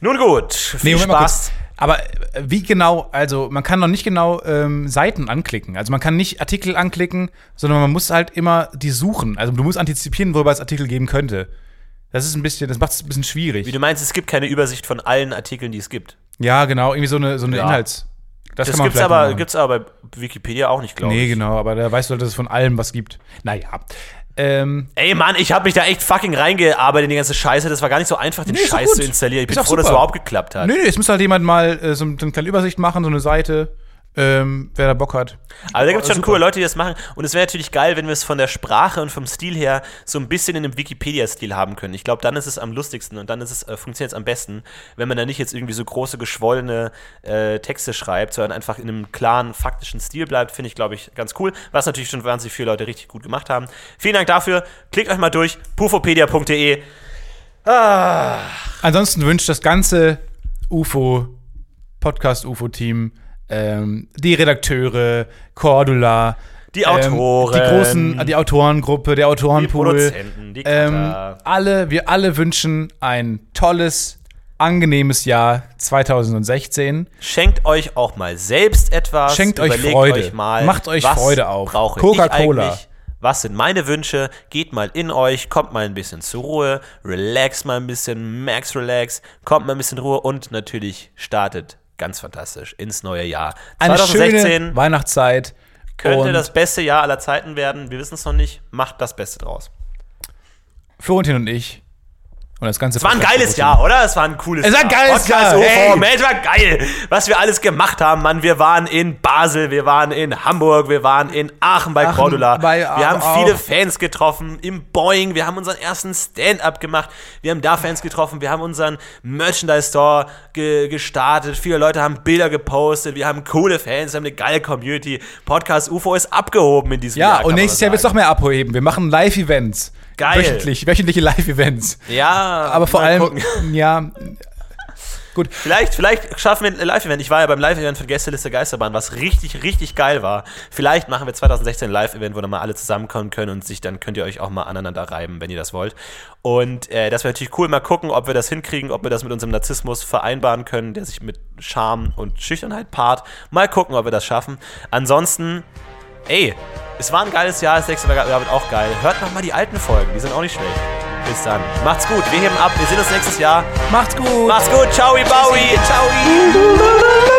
[SPEAKER 1] Nun gut, viel
[SPEAKER 2] mal
[SPEAKER 1] Spaß.
[SPEAKER 2] Aber äh, wie genau, also man kann noch nicht genau ähm, Seiten anklicken. Also man kann nicht Artikel anklicken, sondern man muss halt immer die suchen. Also du musst antizipieren, worüber es Artikel geben könnte. Das ist ein bisschen, das macht es ein bisschen schwierig.
[SPEAKER 1] Wie du meinst, es gibt keine Übersicht von allen Artikeln, die es gibt.
[SPEAKER 2] ja, genau, irgendwie so eine, so eine
[SPEAKER 1] Ja.
[SPEAKER 2] Inhalts. Das,
[SPEAKER 1] Das gibt's aber,
[SPEAKER 2] machen.
[SPEAKER 1] gibt's aber bei Wikipedia auch nicht, glaube
[SPEAKER 2] Nee,
[SPEAKER 1] ich.
[SPEAKER 2] genau, aber da weißt du halt, dass es von allem was gibt. Naja. Ähm,
[SPEAKER 1] Ey Mann, ich habe mich da echt fucking reingearbeitet in die ganze Scheiße. Das war gar nicht so einfach, den
[SPEAKER 2] Nee,
[SPEAKER 1] Scheiß zu installieren. Ich bin froh, dass es
[SPEAKER 2] super.
[SPEAKER 1] überhaupt geklappt hat.
[SPEAKER 2] Nö, nö, es muss halt jemand mal äh, so eine kleine Übersicht machen, so eine Seite. Ähm, wer da Bock hat.
[SPEAKER 1] Aber da gibt es schon
[SPEAKER 2] Super.
[SPEAKER 1] coole Leute, die das machen. Und es wäre natürlich geil, wenn wir es von der Sprache und vom Stil her so ein bisschen in einem Wikipedia-Stil haben können. Ich glaube, dann ist es am lustigsten und dann ist es, äh, funktioniert es am besten, wenn man da nicht jetzt irgendwie so große, geschwollene äh, Texte schreibt, sondern einfach in einem klaren, faktischen Stil bleibt. Finde ich, glaube ich, ganz cool. Was natürlich schon wahnsinnig viele Leute richtig gut gemacht haben. Vielen Dank dafür. Klickt euch mal durch. pufopedia.de.
[SPEAKER 2] Ansonsten wünscht das ganze UFO, Podcast-UFO-Team, ähm, die Redakteure, Cordula,
[SPEAKER 1] Die Autoren.
[SPEAKER 2] ähm, die großen, die Autorengruppe, der Autorenpool,
[SPEAKER 1] Produzenten, die
[SPEAKER 2] ähm,
[SPEAKER 1] Cutter.
[SPEAKER 2] alle, wir alle wünschen ein tolles, angenehmes Jahr 2016.
[SPEAKER 1] Schenkt euch auch mal selbst etwas.
[SPEAKER 2] Schenkt euch
[SPEAKER 1] Überlegt
[SPEAKER 2] Freude.
[SPEAKER 1] Euch mal,
[SPEAKER 2] Macht euch Freude auch. Coca-Cola.
[SPEAKER 1] Was sind meine Wünsche? Geht mal in euch, kommt mal ein bisschen zur Ruhe, relax mal ein bisschen, max relax, kommt mal ein bisschen Ruhe und natürlich startet ganz fantastisch ins neue Jahr.
[SPEAKER 2] Eine
[SPEAKER 1] 2016
[SPEAKER 2] schöne Weihnachtszeit.
[SPEAKER 1] könnte das beste Jahr aller Zeiten werden. Wir wissen es noch nicht. Macht das Beste draus.
[SPEAKER 2] Florentin und ich und das ganze
[SPEAKER 1] Es war ein geiles Jahr, oder? Es war ein cooles
[SPEAKER 2] Es war ein
[SPEAKER 1] Jahr.
[SPEAKER 2] geiles
[SPEAKER 1] Podcast
[SPEAKER 2] Jahr,
[SPEAKER 1] UFO,
[SPEAKER 2] hey.
[SPEAKER 1] Mensch, war geil. Was wir alles gemacht haben, Mann. Wir waren in Basel, wir waren in Hamburg, wir waren in Aachen bei
[SPEAKER 2] Aachen
[SPEAKER 1] Cordula.
[SPEAKER 2] bei-
[SPEAKER 1] wir haben
[SPEAKER 2] auch-
[SPEAKER 1] viele Fans getroffen im Boeing. Wir haben unseren ersten Stand-up gemacht. Wir haben da Fans getroffen. Wir haben unseren Merchandise-Store ge gestartet. Viele Leute haben Bilder gepostet. Wir haben coole Fans, wir haben eine geile Community. Podcast UFO ist abgehoben in diesem
[SPEAKER 2] Ja,
[SPEAKER 1] Jahr. kann
[SPEAKER 2] und nächstes Jahr wird es noch mehr abheben. Wir machen Live-Events.
[SPEAKER 1] Geil.
[SPEAKER 2] Wöchentlich, wöchentliche Live-Events.
[SPEAKER 1] Ja,
[SPEAKER 2] Aber vor allem,
[SPEAKER 1] gucken.
[SPEAKER 2] ja, gut.
[SPEAKER 1] Vielleicht, vielleicht schaffen wir ein Live-Event. Ich war ja beim Live-Event von Gästeliste Geisterbahn, was richtig, richtig geil war. Vielleicht machen wir 2016 ein Live-Event, wo dann mal alle zusammenkommen können und sich dann könnt ihr euch auch mal aneinander reiben, wenn ihr das wollt. Und äh, das wäre natürlich cool. Mal gucken, ob wir das hinkriegen, ob wir das mit unserem Narzissmus vereinbaren können, der sich mit Charme und Schüchternheit paart. Mal gucken, ob wir das schaffen. Ansonsten, ey, es war ein geiles Jahr. Das nächste Jahr wird auch geil. Hört noch mal die alten Folgen, die sind auch nicht schlecht. Bis dann. Macht's gut. Wir heben ab. Wir sehen uns nächstes Jahr.
[SPEAKER 2] Macht's gut.
[SPEAKER 1] Macht's gut. Ciao, Baui. Ciao.